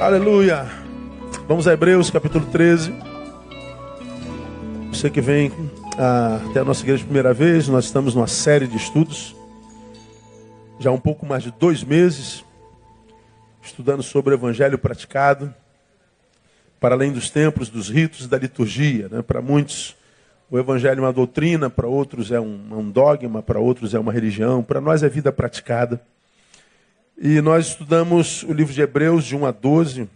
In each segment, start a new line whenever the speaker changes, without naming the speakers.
Aleluia. Vamos a Hebreus capítulo 13. Você que vem ah, até a nossa igreja primeira vez, nós estamos numa série de estudos, já há um pouco mais de dois meses, estudando sobre o evangelho praticado, para além dos templos, dos ritos da liturgia. Né? Para muitos, o evangelho é uma doutrina, para outros é um, um dogma, para outros é uma religião, para nós é vida praticada. E nós estudamos o livro de Hebreus, de 1 a 12,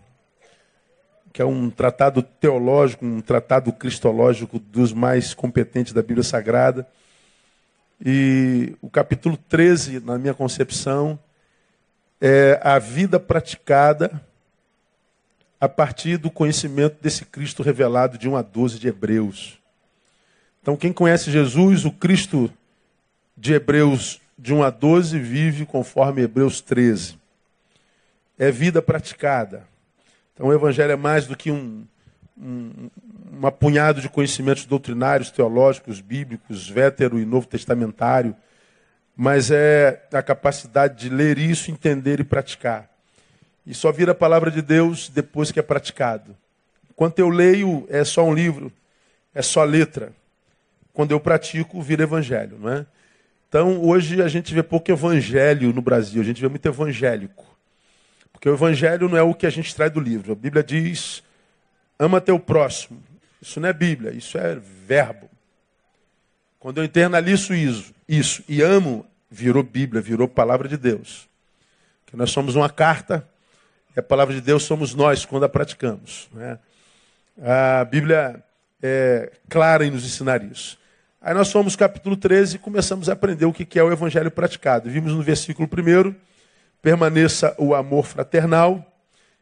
que é um tratado teológico, um tratado cristológico dos mais competentes da Bíblia Sagrada. E o capítulo 13, na minha concepção, é a vida praticada a partir do conhecimento desse Cristo revelado de 1 a 12 de Hebreus. Então, quem conhece Jesus, o Cristo de Hebreus de 1 a 12 vive conforme Hebreus 13. É vida praticada. Então o Evangelho é mais do que um, um, um apunhado de conhecimentos doutrinários, teológicos, bíblicos, vétero e novo testamentário, mas é a capacidade de ler isso, entender e praticar. E só vira a palavra de Deus depois que é praticado. Enquanto eu leio, é só um livro, é só letra. Quando eu pratico, vira evangelho, não é? Então, hoje a gente vê pouco evangelho no Brasil, a gente vê muito evangélico. Porque o evangelho não é o que a gente traz do livro. A Bíblia diz: ama teu próximo. Isso não é Bíblia, isso é verbo. Quando eu internalizo isso, isso e amo, virou Bíblia, virou palavra de Deus. Que nós somos uma carta, e a palavra de Deus somos nós quando a praticamos. Né? A Bíblia é clara em nos ensinar isso. Aí nós fomos capítulo 13 e começamos a aprender o que é o evangelho praticado. Vimos no versículo 1, permaneça o amor fraternal,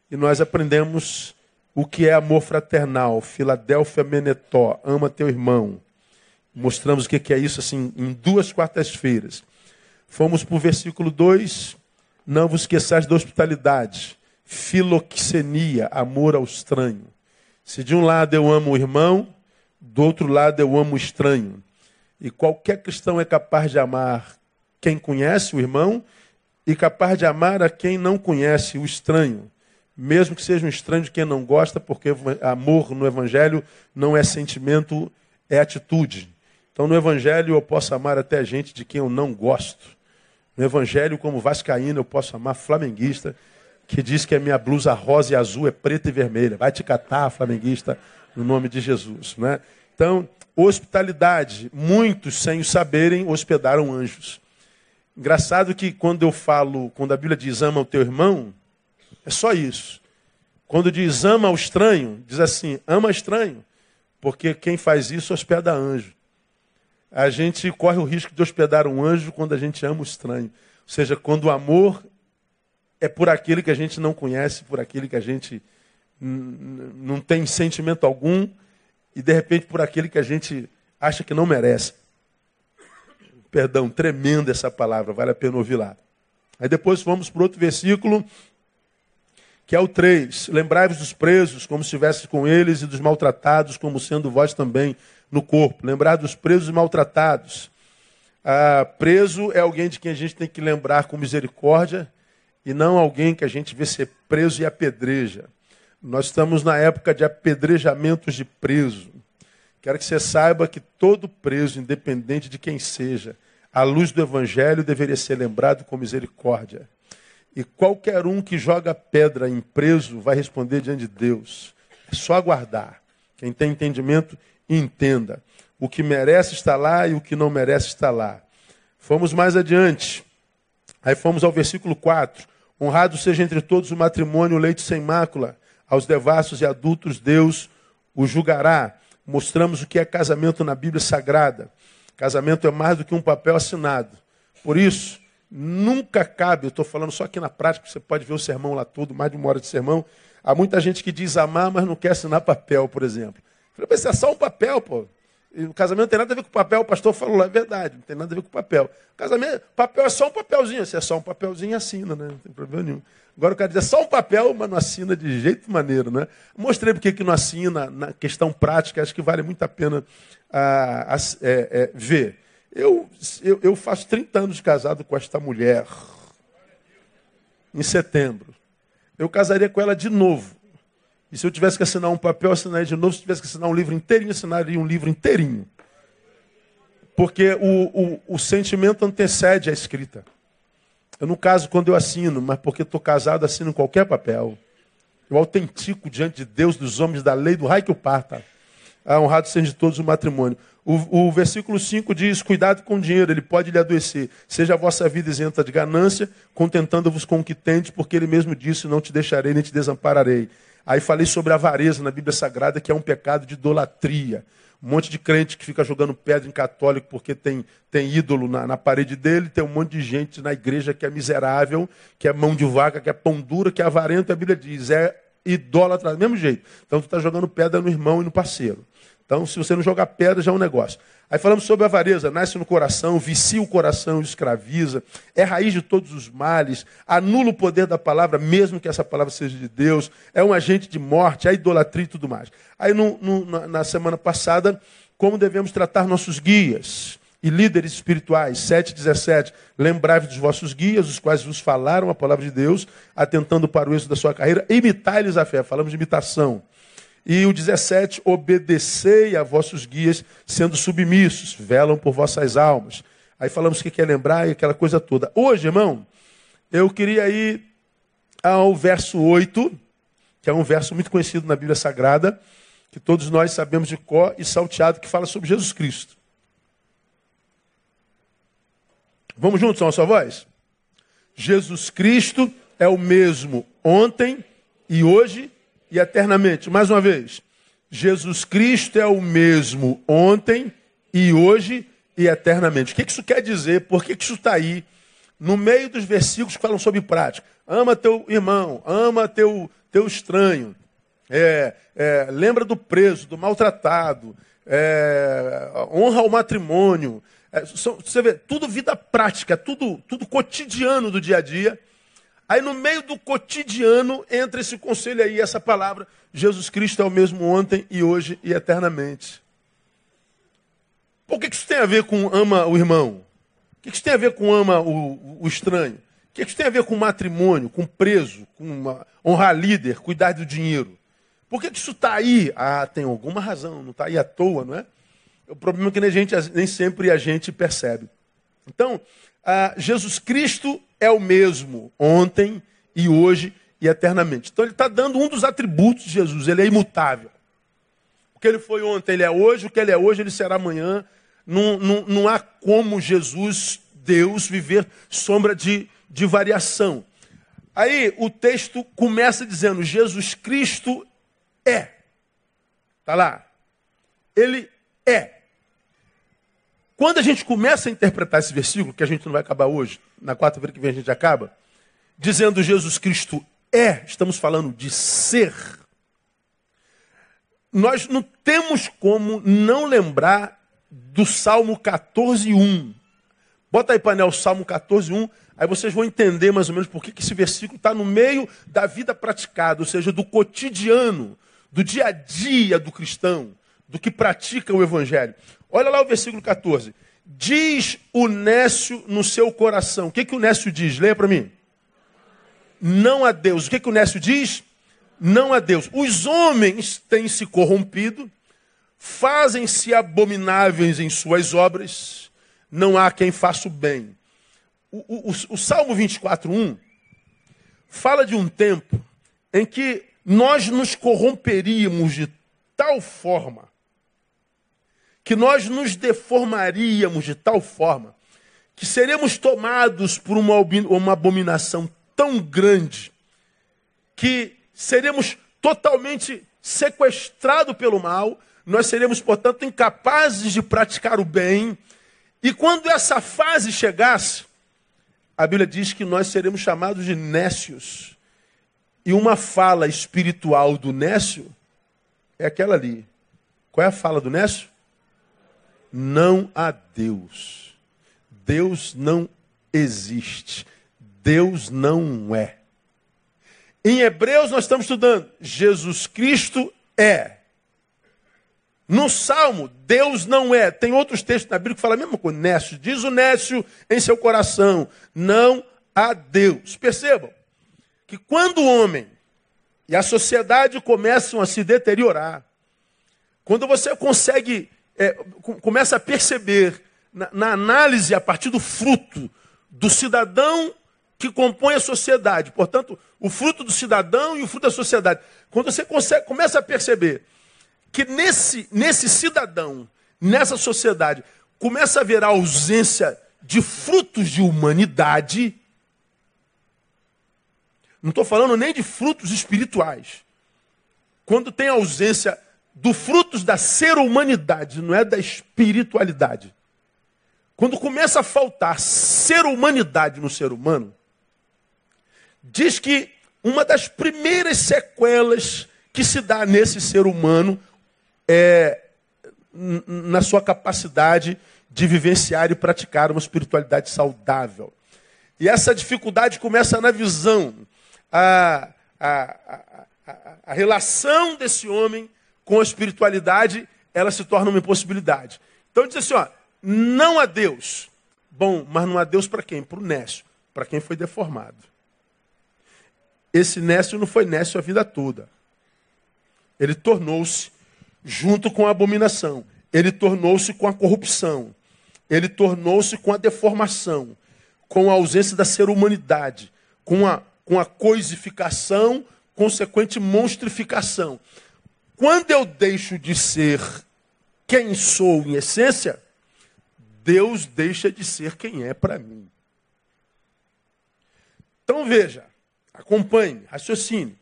e nós aprendemos o que é amor fraternal. Filadélfia Menetó, ama teu irmão. Mostramos o que é isso assim em duas quartas-feiras. Fomos para o versículo 2, não vos esqueçais da hospitalidade. Filoxenia, amor ao estranho. Se de um lado eu amo o irmão, do outro lado eu amo o estranho. E qualquer cristão é capaz de amar quem conhece o irmão e capaz de amar a quem não conhece o estranho, mesmo que seja um estranho de quem não gosta, porque amor no evangelho não é sentimento, é atitude. Então no evangelho eu posso amar até gente de quem eu não gosto. No evangelho, como vascaíno, eu posso amar flamenguista que diz que a minha blusa rosa e azul é preta e vermelha. Vai te catar, flamenguista, no nome de Jesus, né? Então, hospitalidade. Muitos, sem o saberem, hospedaram anjos. Engraçado que quando eu falo, quando a Bíblia diz ama o teu irmão, é só isso. Quando diz ama o estranho, diz assim, ama estranho. Porque quem faz isso hospeda anjo. A gente corre o risco de hospedar um anjo quando a gente ama o estranho. Ou seja, quando o amor é por aquele que a gente não conhece, por aquele que a gente não tem sentimento algum, e de repente por aquele que a gente acha que não merece. Perdão, tremenda essa palavra, vale a pena ouvir lá. Aí depois vamos para outro versículo, que é o 3. Lembrai-vos dos presos, como se estivesse com eles, e dos maltratados, como sendo vós também no corpo. Lembrar dos presos e maltratados. Ah, preso é alguém de quem a gente tem que lembrar com misericórdia, e não alguém que a gente vê ser preso e apedreja. Nós estamos na época de apedrejamentos de preso. Quero que você saiba que todo preso, independente de quem seja, à luz do Evangelho, deveria ser lembrado com misericórdia. E qualquer um que joga pedra em preso vai responder diante de Deus. É só aguardar. Quem tem entendimento, entenda. O que merece está lá e o que não merece está lá. Fomos mais adiante. Aí fomos ao versículo 4. Honrado seja entre todos o matrimônio, o leite sem mácula aos devassos e adultos, Deus o julgará. Mostramos o que é casamento na Bíblia Sagrada. Casamento é mais do que um papel assinado. Por isso, nunca cabe, eu estou falando só aqui na prática, você pode ver o sermão lá todo, mais de uma hora de sermão. Há muita gente que diz amar, mas não quer assinar papel, por exemplo. Eu falei, mas é só um papel, pô. O casamento não tem nada a ver com papel, o pastor falou lá, é verdade, não tem nada a ver com papel. O casamento, papel é só um papelzinho, se é só um papelzinho, assina, né? Não tem problema nenhum. Agora o cara diz, é só um papel, mas não assina de jeito maneiro, né? Mostrei porque que não assina na questão prática, acho que vale muito a pena ah, é, é, ver. Eu, eu, eu faço 30 anos de casado com esta mulher, em setembro. eu casaria com ela de novo. E se eu tivesse que assinar um papel, assinaria de novo. Se tivesse que assinar um livro inteirinho, assinaria um livro inteirinho. Porque o, o, o sentimento antecede a escrita. Eu não caso quando eu assino, mas porque estou casado, assino qualquer papel. Eu autentico diante de Deus, dos homens da lei, do raio que o parta. Ah, honrado seja de todos o matrimônio. O, o versículo 5 diz: Cuidado com o dinheiro, ele pode lhe adoecer. Seja a vossa vida isenta de ganância, contentando-vos com o que tendes, porque ele mesmo disse: Não te deixarei nem te desampararei. Aí falei sobre a avareza na Bíblia Sagrada, que é um pecado de idolatria. Um monte de crente que fica jogando pedra em católico porque tem, tem ídolo na, na parede dele, tem um monte de gente na igreja que é miserável, que é mão de vaca, que é pão dura, que é avarento, a Bíblia diz, é idólatra do mesmo jeito. Então tu está jogando pedra no irmão e no parceiro. Então, se você não jogar pedra, já é um negócio. Aí falamos sobre a avareza, nasce no coração, vicia o coração, escraviza, é raiz de todos os males, anula o poder da palavra, mesmo que essa palavra seja de Deus, é um agente de morte, é idolatria e tudo mais. Aí no, no, na semana passada, como devemos tratar nossos guias e líderes espirituais, 7,17, lembrai-vos dos vossos guias, os quais vos falaram a palavra de Deus, atentando para o êxito da sua carreira, imitai-lhes a fé, falamos de imitação. E o 17, obedecei a vossos guias, sendo submissos, velam por vossas almas. Aí falamos que quer lembrar e aquela coisa toda. Hoje, irmão, eu queria ir ao verso 8, que é um verso muito conhecido na Bíblia Sagrada, que todos nós sabemos de có e salteado, que fala sobre Jesus Cristo. Vamos juntos, a sua voz? Jesus Cristo é o mesmo ontem e hoje e eternamente. Mais uma vez, Jesus Cristo é o mesmo ontem e hoje e eternamente. O que isso quer dizer? Por que isso está aí no meio dos versículos que falam sobre prática? Ama teu irmão, ama teu, teu estranho, é, é, lembra do preso, do maltratado, é, honra o matrimônio. É, são, você vê, tudo vida prática, tudo, tudo cotidiano do dia a dia. Aí no meio do cotidiano entra esse conselho aí, essa palavra. Jesus Cristo é o mesmo ontem e hoje e eternamente. Por que isso tem a ver com ama o irmão? O que isso tem a ver com ama o, o estranho? O que isso tem a ver com matrimônio, com preso, com uma, honrar líder, cuidar do dinheiro? Por que isso está aí? Ah, tem alguma razão, não está aí à toa, não é? O problema é que nem, gente, nem sempre a gente percebe. Então, ah, Jesus Cristo é o mesmo ontem e hoje e eternamente. Então ele está dando um dos atributos de Jesus, ele é imutável. O que ele foi ontem, ele é hoje, o que ele é hoje, ele será amanhã. Não, não, não há como Jesus, Deus, viver sombra de, de variação. Aí o texto começa dizendo: Jesus Cristo é. Está lá. Ele é. Quando a gente começa a interpretar esse versículo, que a gente não vai acabar hoje, na quarta-feira que vem a gente acaba, dizendo Jesus Cristo é, estamos falando de ser, nós não temos como não lembrar do Salmo 14:1. Bota aí, painel, Salmo 14:1, aí vocês vão entender mais ou menos por que esse versículo está no meio da vida praticada, ou seja, do cotidiano, do dia a dia do cristão, do que pratica o Evangelho. Olha lá o versículo 14. Diz o Nécio no seu coração. O que, que o Nécio diz? Leia para mim. Não a Deus. O que, que o Nécio diz? Não a Deus. Os homens têm se corrompido, fazem-se abomináveis em suas obras, não há quem faça o bem. O, o, o, o Salmo 24:1 fala de um tempo em que nós nos corromperíamos de tal forma que nós nos deformaríamos de tal forma que seremos tomados por uma, uma abominação tão grande que seremos totalmente sequestrados pelo mal, nós seremos, portanto, incapazes de praticar o bem. E quando essa fase chegasse, a Bíblia diz que nós seremos chamados de nécios. E uma fala espiritual do nécio é aquela ali. Qual é a fala do nécio? Não há Deus. Deus não existe. Deus não é. Em Hebreus nós estamos estudando, Jesus Cristo é. No Salmo, Deus não é. Tem outros textos na Bíblia que falam a mesma coisa. Nécio, diz o Nécio em seu coração, não há Deus. Percebam que quando o homem e a sociedade começam a se deteriorar, quando você consegue, é, começa a perceber na, na análise a partir do fruto do cidadão que compõe a sociedade, portanto, o fruto do cidadão e o fruto da sociedade. Quando você consegue, começa a perceber que nesse, nesse cidadão, nessa sociedade, começa a haver a ausência de frutos de humanidade, não estou falando nem de frutos espirituais. Quando tem ausência do frutos da ser humanidade, não é da espiritualidade. Quando começa a faltar ser humanidade no ser humano, diz que uma das primeiras sequelas que se dá nesse ser humano é na sua capacidade de vivenciar e praticar uma espiritualidade saudável. E essa dificuldade começa na visão a, a, a, a relação desse homem com a espiritualidade, ela se torna uma impossibilidade. Então diz assim, ó, não há Deus. Bom, mas não há Deus para quem? Para o Nécio, para quem foi deformado. Esse Nécio não foi Nécio a vida toda. Ele tornou-se junto com a abominação. Ele tornou-se com a corrupção. Ele tornou-se com a deformação, com a ausência da ser humanidade, com a com a coisificação, consequente monstrificação. Quando eu deixo de ser quem sou em essência, Deus deixa de ser quem é para mim. Então veja, acompanhe, raciocine.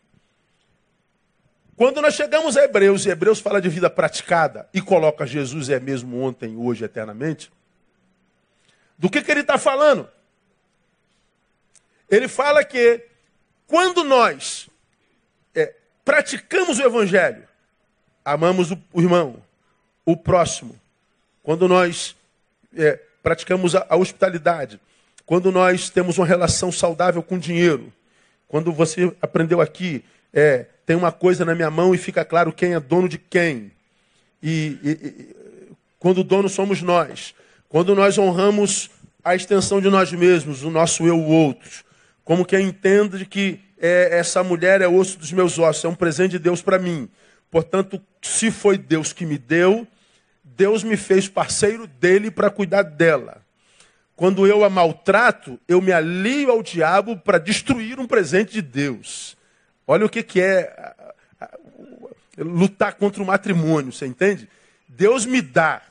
Quando nós chegamos a Hebreus, e Hebreus fala de vida praticada e coloca Jesus é mesmo ontem, hoje, eternamente, do que, que ele está falando? Ele fala que quando nós é, praticamos o Evangelho, amamos o, irmão, o próximo, quando nós é, praticamos a, a hospitalidade, quando nós temos uma relação saudável com o dinheiro, quando você aprendeu aqui, é, tem uma coisa na minha mão e fica claro quem é dono de quem. E, e, e, quando o dono somos nós. Quando nós honramos a extensão de nós mesmos, o nosso eu, o outro como quem entende que é, essa mulher é osso dos meus ossos, é um presente de Deus para mim. Portanto, se foi Deus que me deu, Deus me fez parceiro dele para cuidar dela. Quando eu a maltrato, eu me alio ao diabo para destruir um presente de Deus. Olha o que, que é lutar contra o matrimônio, você entende? Deus me dá.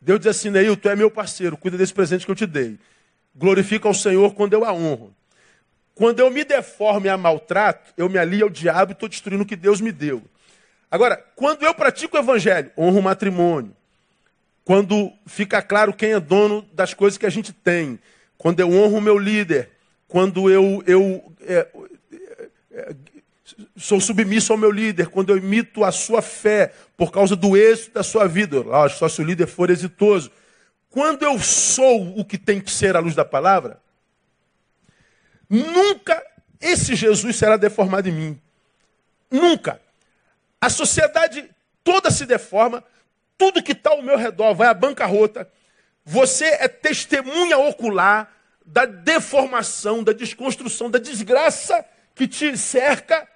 Deus diz assim, Neil, tu é meu parceiro, cuida desse presente que eu te dei glorifico ao Senhor quando eu a honro. Quando eu me deformo e a maltrato, eu me alio ao diabo e estou destruindo o que Deus me deu. Agora, quando eu pratico o evangelho, honro o matrimônio. Quando fica claro quem é dono das coisas que a gente tem. Quando eu honro o meu líder. Quando eu, eu é, é, é, sou submisso ao meu líder. Quando eu imito a sua fé por causa do êxito da sua vida. Só se o líder for exitoso. Quando eu sou o que tem que ser à luz da palavra, nunca esse Jesus será deformado em mim. Nunca. A sociedade toda se deforma, tudo que está ao meu redor vai à bancarrota. Você é testemunha ocular da deformação, da desconstrução, da desgraça que te cerca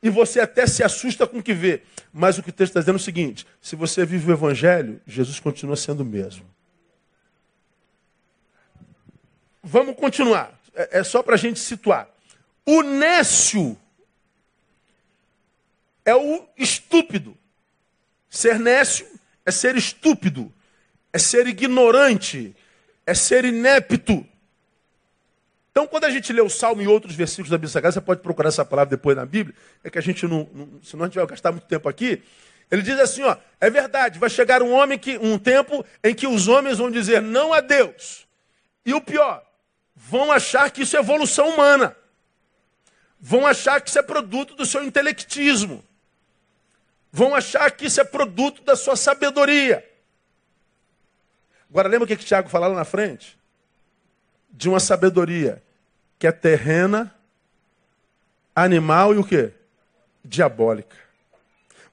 e você até se assusta com o que vê. Mas o que o texto está dizendo é o seguinte: se você vive o Evangelho, Jesus continua sendo o mesmo. Vamos continuar. É, é só para a gente situar. O nécio é o estúpido. Ser nécio é ser estúpido, é ser ignorante, é ser inepto. Então, quando a gente lê o Salmo e outros versículos da Bíblia Sagrada, você pode procurar essa palavra depois na Bíblia, é que a gente não, não senão a gente vai gastar muito tempo aqui. Ele diz assim, ó, é verdade, vai chegar um homem que um tempo em que os homens vão dizer não a Deus. E o pior, vão achar que isso é evolução humana. Vão achar que isso é produto do seu intelectismo. Vão achar que isso é produto da sua sabedoria. Agora, lembra o que, que Tiago fala lá na frente? De uma sabedoria que é terrena, animal e o quê? Diabólica.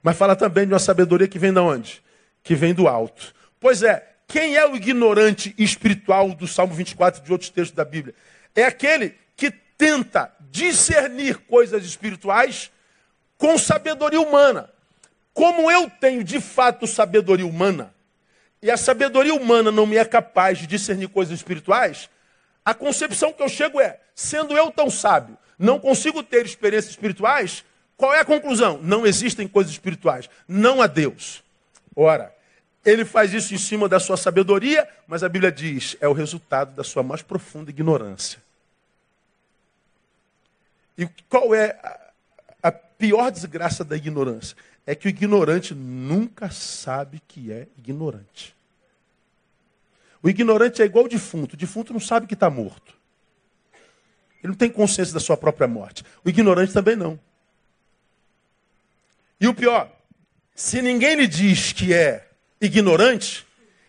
Mas fala também de uma sabedoria que vem de onde? Que vem do alto. Pois é, quem é o ignorante espiritual do Salmo 24 e de outros textos da Bíblia? É aquele que tenta discernir coisas espirituais com sabedoria humana. Como eu tenho de fato sabedoria humana, e a sabedoria humana não me é capaz de discernir coisas espirituais, a concepção que eu chego é: sendo eu tão sábio, não consigo ter experiências espirituais, qual é a conclusão? Não existem coisas espirituais, não há Deus. Ora, ele faz isso em cima da sua sabedoria, mas a Bíblia diz, é o resultado da sua mais profunda ignorância. E qual é a, pior desgraça da ignorância? É que o ignorante nunca sabe que é ignorante. O ignorante é igual o defunto. O defunto não sabe que está morto. Ele não tem consciência da sua própria morte. O ignorante também não. E o pior, se ninguém lhe diz que é ignorante,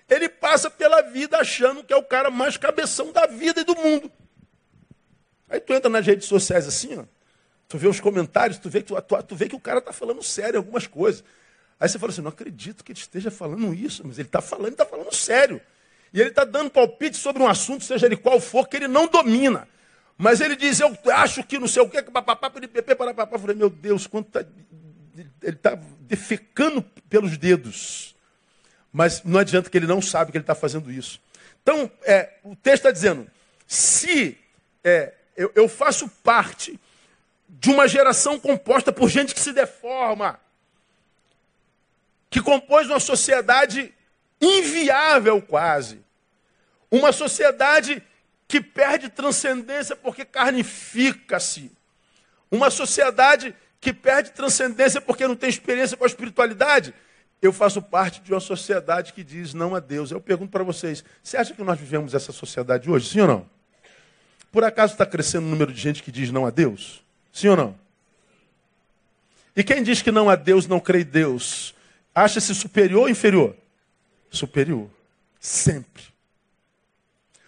ele passa pela vida achando que é o cara mais cabeção da vida e do mundo. Aí tu entra nas redes sociais assim, ó, tu vê os comentários, tu vê que, tu, tu, tu vê que o cara está falando sério algumas coisas. Aí você fala assim, não acredito que ele esteja falando isso, mas ele está falando, está falando sério. E ele está dando palpite sobre um assunto, seja ele qual for, que ele não domina. Mas ele diz, eu acho que não sei o que, papapá, papapá, papapá. Eu falei, meu Deus, quanto tá, ele está defecando pelos dedos. Mas não adianta que ele não sabe que ele está fazendo isso. Então, é, o texto está dizendo, se é, eu, eu faço parte de uma geração composta por gente que se deforma, que compôs uma sociedade inviável quase. Uma sociedade que perde transcendência porque carnifica-se. Uma sociedade que perde transcendência porque não tem experiência com a espiritualidade. Eu faço parte de uma sociedade que diz não a Deus. Eu pergunto para vocês: você acha que nós vivemos essa sociedade hoje? Sim ou não? Por acaso está crescendo o número de gente que diz não a Deus? Sim ou não? E quem diz que não a Deus não crê em Deus, acha-se superior ou inferior? superior. Sempre.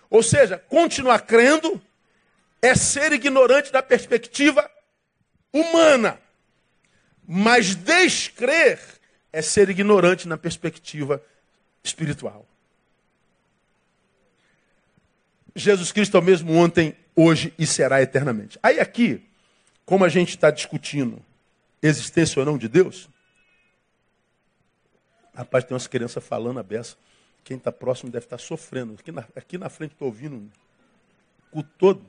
Ou seja, continuar crendo é ser ignorante da perspectiva humana. Mas descrer é ser ignorante na perspectiva espiritual. Jesus Cristo é o mesmo ontem, hoje e será eternamente. Aí aqui, como a gente está discutindo existência ou não de Deus, Rapaz, tem umas crianças falando a beça. Quem está próximo deve estar tá sofrendo. Aqui na, aqui na frente estou ouvindo o todo.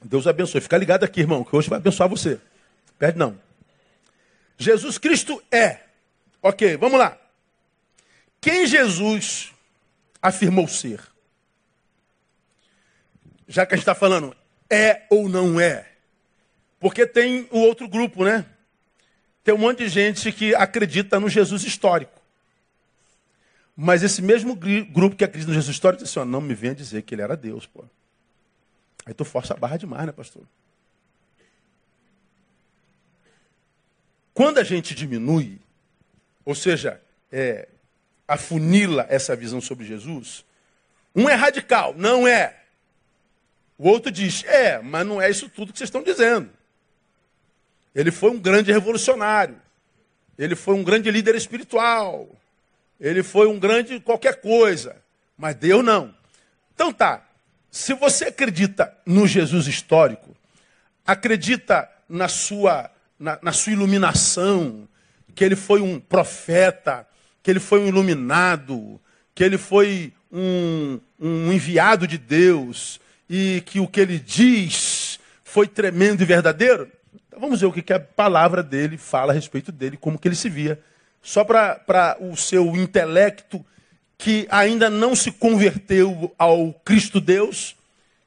Deus abençoe. Fica ligado aqui, irmão, que hoje vai abençoar você. Perde não. Jesus Cristo é. Ok, vamos lá. Quem Jesus afirmou ser? Já que a gente está falando, é ou não é? Porque tem o outro grupo, né? Tem um monte de gente que acredita no Jesus histórico. Mas esse mesmo grupo que acredita no Jesus histórico diz assim, ó, não me venha dizer que ele era Deus, pô. Aí tu força a barra demais, né, pastor? Quando a gente diminui, ou seja, é, afunila essa visão sobre Jesus, um é radical, não é. O outro diz, é, mas não é isso tudo que vocês estão dizendo. Ele foi um grande revolucionário. Ele foi um grande líder espiritual. Ele foi um grande qualquer coisa. Mas Deus não. Então tá. Se você acredita no Jesus histórico, acredita na sua, na, na sua iluminação, que ele foi um profeta, que ele foi um iluminado, que ele foi um, um enviado de Deus e que o que ele diz foi tremendo e verdadeiro, então vamos ver o que, que a palavra dele fala a respeito dele, como que ele se via. Só para o seu intelecto que ainda não se converteu ao Cristo Deus,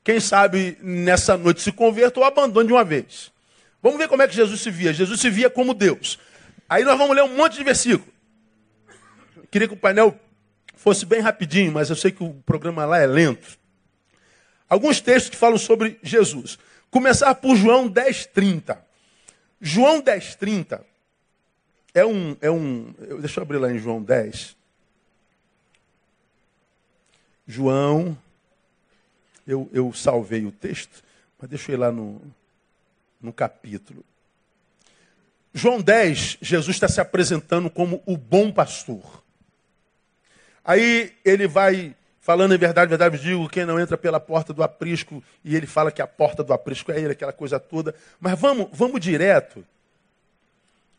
quem sabe nessa noite se converta ou abandone de uma vez. Vamos ver como é que Jesus se via. Jesus se via como Deus. Aí nós vamos ler um monte de versículo. Queria que o painel fosse bem rapidinho, mas eu sei que o programa lá é lento. Alguns textos que falam sobre Jesus. Começar por João 10, 30. João 10, 30 é um, é um. Deixa eu abrir lá em João 10. João, eu, eu salvei o texto, mas deixa eu ir lá no, no capítulo. João 10, Jesus está se apresentando como o bom pastor. Aí ele vai Falando em verdade, verdade, digo, quem não entra pela porta do aprisco, e ele fala que a porta do aprisco é ele, aquela coisa toda. Mas vamos, vamos direto.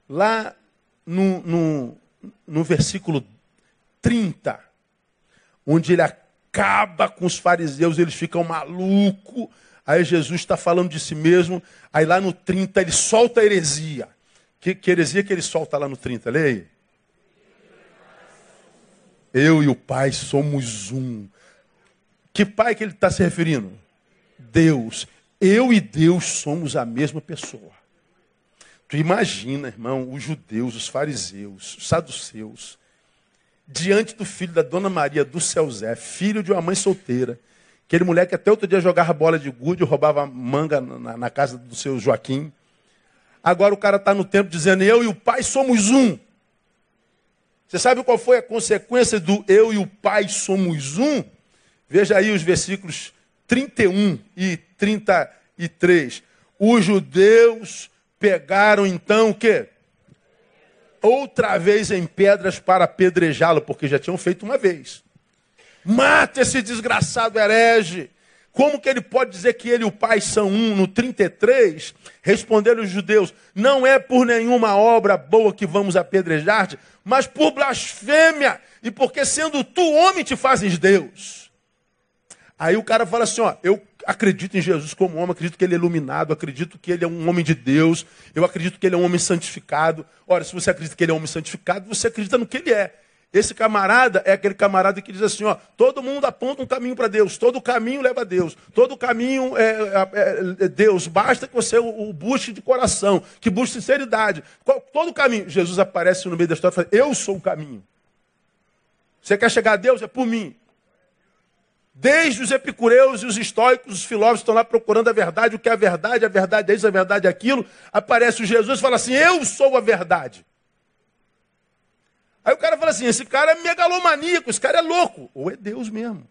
Lá no, no, no versículo 30, onde ele acaba com os fariseus, eles ficam malucos. Aí Jesus está falando de si mesmo. Aí lá no 30 ele solta a heresia. Que, que heresia que ele solta lá no 30? Leia. Eu e o Pai somos um. Que Pai que ele está se referindo? Deus. Eu e Deus somos a mesma pessoa. Tu imagina, irmão, os judeus, os fariseus, os saduceus, diante do filho da dona Maria do céu Zé, filho de uma mãe solteira, aquele moleque até outro dia jogava bola de gude, roubava manga na, na casa do seu Joaquim. Agora o cara está no templo dizendo: Eu e o pai somos um. Você sabe qual foi a consequência do eu e o pai somos um? Veja aí os versículos 31 e 33. Os judeus pegaram então o quê? Outra vez em pedras para apedrejá-lo, porque já tinham feito uma vez. Mata esse desgraçado herege. Como que ele pode dizer que ele e o pai são um? No 33, responderam os judeus: Não é por nenhuma obra boa que vamos apedrejar-te, mas por blasfêmia, e porque sendo tu homem te fazes Deus. Aí o cara fala assim: Ó, eu acredito em Jesus como homem, acredito que ele é iluminado, acredito que ele é um homem de Deus, eu acredito que ele é um homem santificado. Ora, se você acredita que ele é um homem santificado, você acredita no que ele é. Esse camarada é aquele camarada que diz assim: ó, todo mundo aponta um caminho para Deus, todo caminho leva a Deus, todo caminho é, é, é Deus, basta que você o, o, busque de coração, que busque sinceridade. Qual, todo caminho. Jesus aparece no meio da história e fala: Eu sou o caminho. Você quer chegar a Deus? É por mim. Desde os epicureus e os estoicos, os filósofos estão lá procurando a verdade, o que é a verdade, a verdade é isso, a verdade é aquilo. Aparece o Jesus e fala assim: Eu sou a verdade. Aí o cara fala assim: esse cara é megalomaníaco, esse cara é louco. Ou é Deus mesmo.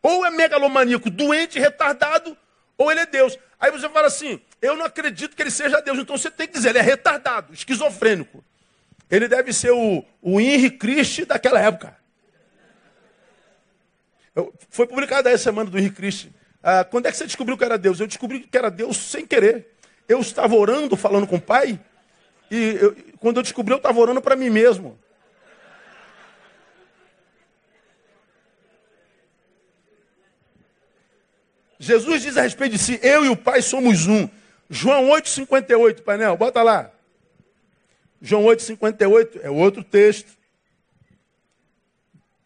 Ou é megalomaníaco, doente, retardado, ou ele é Deus. Aí você fala assim: eu não acredito que ele seja Deus. Então você tem que dizer: ele é retardado, esquizofrênico. Ele deve ser o, o Henry Christ daquela época. Foi publicada essa semana do Henrique Cristi. Ah, quando é que você descobriu que era Deus? Eu descobri que era Deus sem querer. Eu estava orando, falando com o Pai, e eu, quando eu descobri, eu estava orando para mim mesmo. Jesus diz a respeito de si, eu e o Pai somos um. João 8,58, painel, bota lá. João 8,58 é outro texto.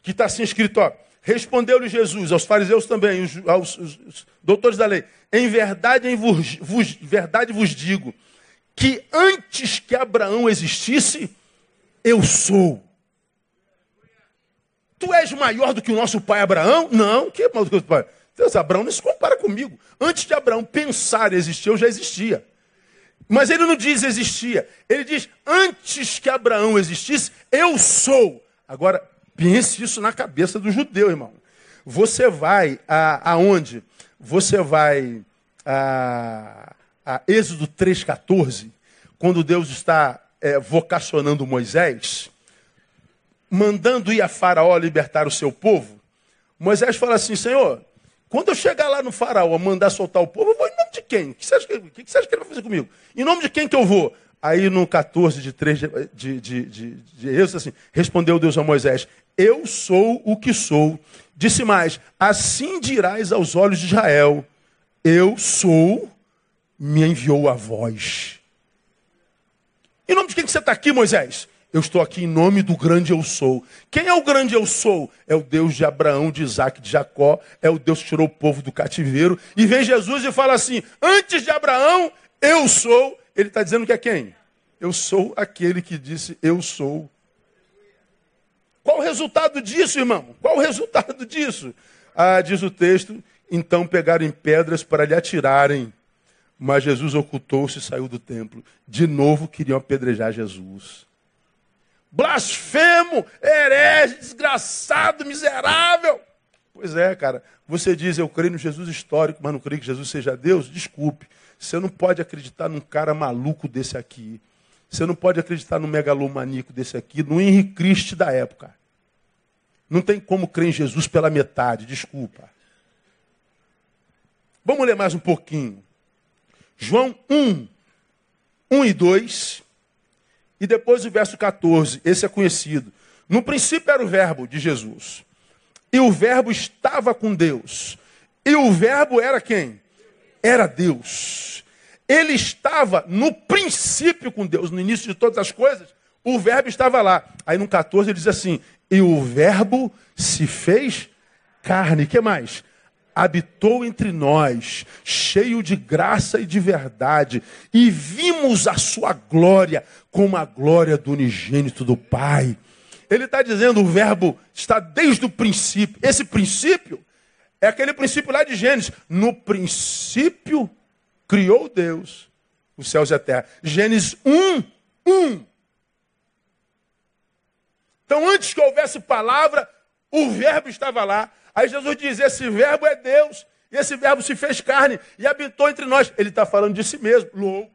Que está assim escrito. Respondeu-lhe Jesus, aos fariseus também, os, aos, os, doutores da lei: Em verdade, em vos, vos, verdade vos digo, que antes que Abraão existisse, eu sou. Tu és maior do que o nosso pai Abraão? Não, que é maior do que o pai? Deus, Abraão não se compara comigo. Antes de Abraão pensar existir, eu já existia. Mas ele não diz existia. Ele diz, antes que Abraão existisse, eu sou. Agora, Pense isso na cabeça do judeu, irmão. Você vai a, aonde? Você vai a, a Êxodo 3,14, quando Deus está é, vocacionando Moisés, mandando ir a Faraó libertar o seu povo. Moisés fala assim: Senhor, quando eu chegar lá no Faraó mandar soltar o povo, eu vou em nome de quem? O que você acha que, que você acha que ele vai fazer comigo? Em nome de quem que eu vou? Aí no 14 de 3 de, de, de, de, de Êxodo, assim, respondeu Deus a Moisés: Eu sou o que sou. Disse mais: Assim dirás aos olhos de Israel: Eu sou, me enviou a voz. Em nome de quem que você está aqui, Moisés? Eu estou aqui em nome do grande eu sou. Quem é o grande eu sou? É o Deus de Abraão, de Isaac, de Jacó. É o Deus que tirou o povo do cativeiro. E vem Jesus e fala assim: Antes de Abraão, eu sou. Ele está dizendo que é quem? Eu sou aquele que disse eu sou. Qual o resultado disso, irmão? Qual o resultado disso? Ah, diz o texto, então pegaram pedras para lhe atirarem. Mas Jesus ocultou-se e saiu do templo. De novo queriam apedrejar Jesus. Blasfemo, herege, desgraçado, miserável. Pois é, cara. Você diz, eu creio no Jesus histórico, mas não creio que Jesus seja Deus? Desculpe. Você não pode acreditar num cara maluco desse aqui. Você não pode acreditar no megalomaníaco desse aqui, no Henrique Cristo da época. Não tem como crer em Jesus pela metade, desculpa. Vamos ler mais um pouquinho. João 1, 1 e 2. E depois o verso 14. Esse é conhecido. No princípio era o Verbo de Jesus. E o Verbo estava com Deus. E o Verbo era quem? Era Deus. Ele estava no princípio com Deus, no início de todas as coisas. O Verbo estava lá. Aí no 14 ele diz assim: E o Verbo se fez carne. que mais? Habitou entre nós, cheio de graça e de verdade, e vimos a sua glória como a glória do unigênito do Pai. Ele está dizendo, o verbo está desde o princípio. Esse princípio é aquele princípio lá de Gênesis. No princípio criou Deus os céus e a terra. Gênesis 1, 1. Então, antes que houvesse palavra, o verbo estava lá. Aí Jesus diz: esse verbo é Deus, e esse verbo se fez carne e habitou entre nós. Ele está falando de si mesmo, louco.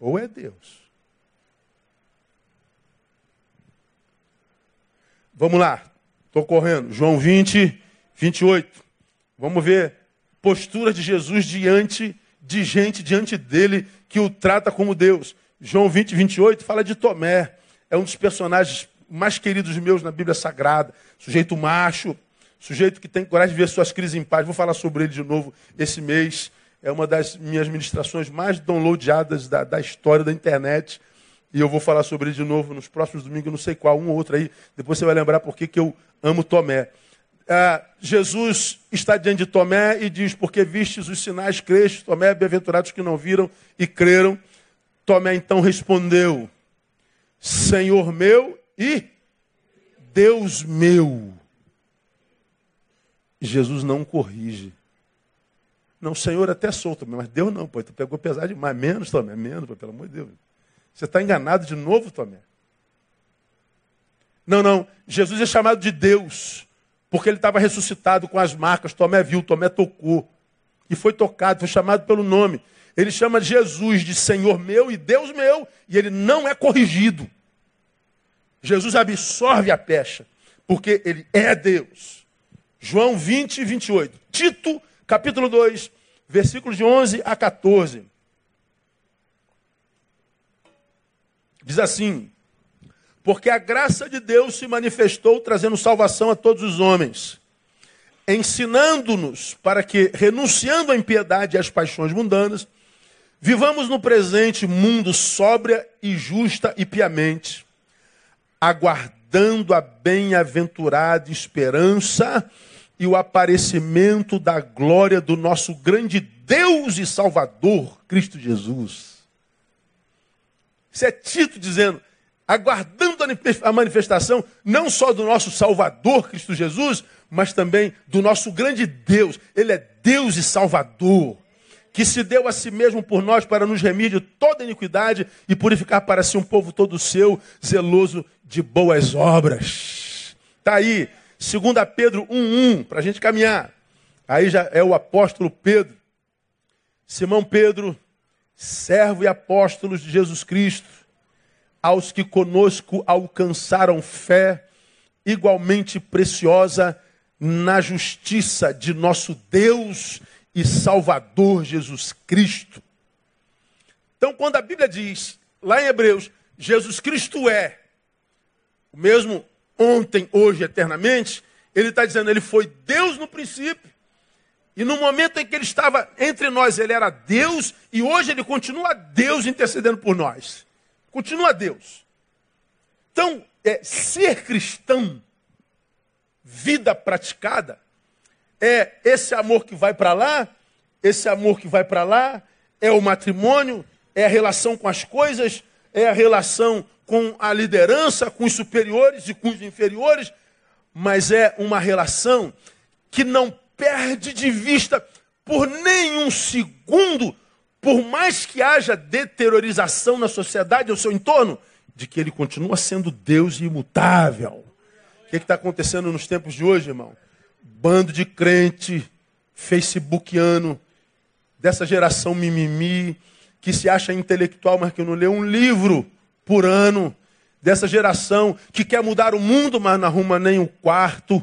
Ou é Deus. Vamos lá, estou correndo. João 20, 28. Vamos ver postura de Jesus diante de gente diante dele que o trata como Deus. João 20, 28 fala de Tomé. É um dos personagens mais queridos meus na Bíblia Sagrada. Sujeito macho, sujeito que tem coragem de ver suas crises em paz. Vou falar sobre ele de novo esse mês. É uma das minhas ministrações mais downloadadas da, da história da internet. E eu vou falar sobre ele de novo nos próximos domingos, não sei qual, um ou outro aí. Depois você vai lembrar por que eu amo Tomé. Ah, Jesus está diante de Tomé e diz: Porque vistes os sinais, creste. Tomé, bem-aventurados que não viram e creram. Tomé então respondeu: Senhor meu e Deus meu. Jesus não corrige. Não, Senhor até solto, mas Deus não, pô. Tu pegou pesado demais. Menos, Tomé, menos, pô, pelo amor de Deus. Você está enganado de novo, Tomé. Não, não. Jesus é chamado de Deus, porque ele estava ressuscitado com as marcas. Tomé viu, Tomé tocou. E foi tocado, foi chamado pelo nome. Ele chama Jesus de Senhor meu e Deus meu, e ele não é corrigido. Jesus absorve a pecha, porque ele é Deus. João 20, 28. Tito, capítulo 2, versículos de 11 a 14. Diz assim: Porque a graça de Deus se manifestou trazendo salvação a todos os homens, ensinando-nos para que, renunciando à impiedade e às paixões mundanas, vivamos no presente mundo sóbria e justa e piamente aguardando a bem-aventurada esperança e o aparecimento da glória do nosso grande Deus e Salvador, Cristo Jesus. Isso é Tito dizendo, aguardando a manifestação não só do nosso Salvador, Cristo Jesus, mas também do nosso grande Deus. Ele é Deus e Salvador que se deu a si mesmo por nós para nos remir de toda iniquidade e purificar para si um povo todo seu, zeloso de boas obras. Está aí, 2 Pedro 1,1, para a gente caminhar. Aí já é o apóstolo Pedro. Simão Pedro, servo e apóstolo de Jesus Cristo, aos que conosco alcançaram fé igualmente preciosa na justiça de nosso Deus e Salvador Jesus Cristo. Então, quando a Bíblia diz, lá em Hebreus, Jesus Cristo é o mesmo ontem, hoje, eternamente, ele está dizendo, ele foi Deus no princípio. E no momento em que ele estava entre nós, ele era Deus, e hoje ele continua Deus intercedendo por nós. Continua Deus. Então, é, ser cristão, vida praticada, é esse amor que vai para lá, esse amor que vai para lá, é o matrimônio, é a relação com as coisas, é a relação com a liderança, com os superiores e com os inferiores, mas é uma relação que não perde de vista por nenhum segundo, por mais que haja deteriorização na sociedade ao seu entorno, de que ele continua sendo Deus imutável. O que está acontecendo nos tempos de hoje, irmão? Bando de crente facebookiano, dessa geração mimimi, que se acha intelectual, mas que não lê um livro por ano, dessa geração que quer mudar o mundo, mas não arruma nem um quarto,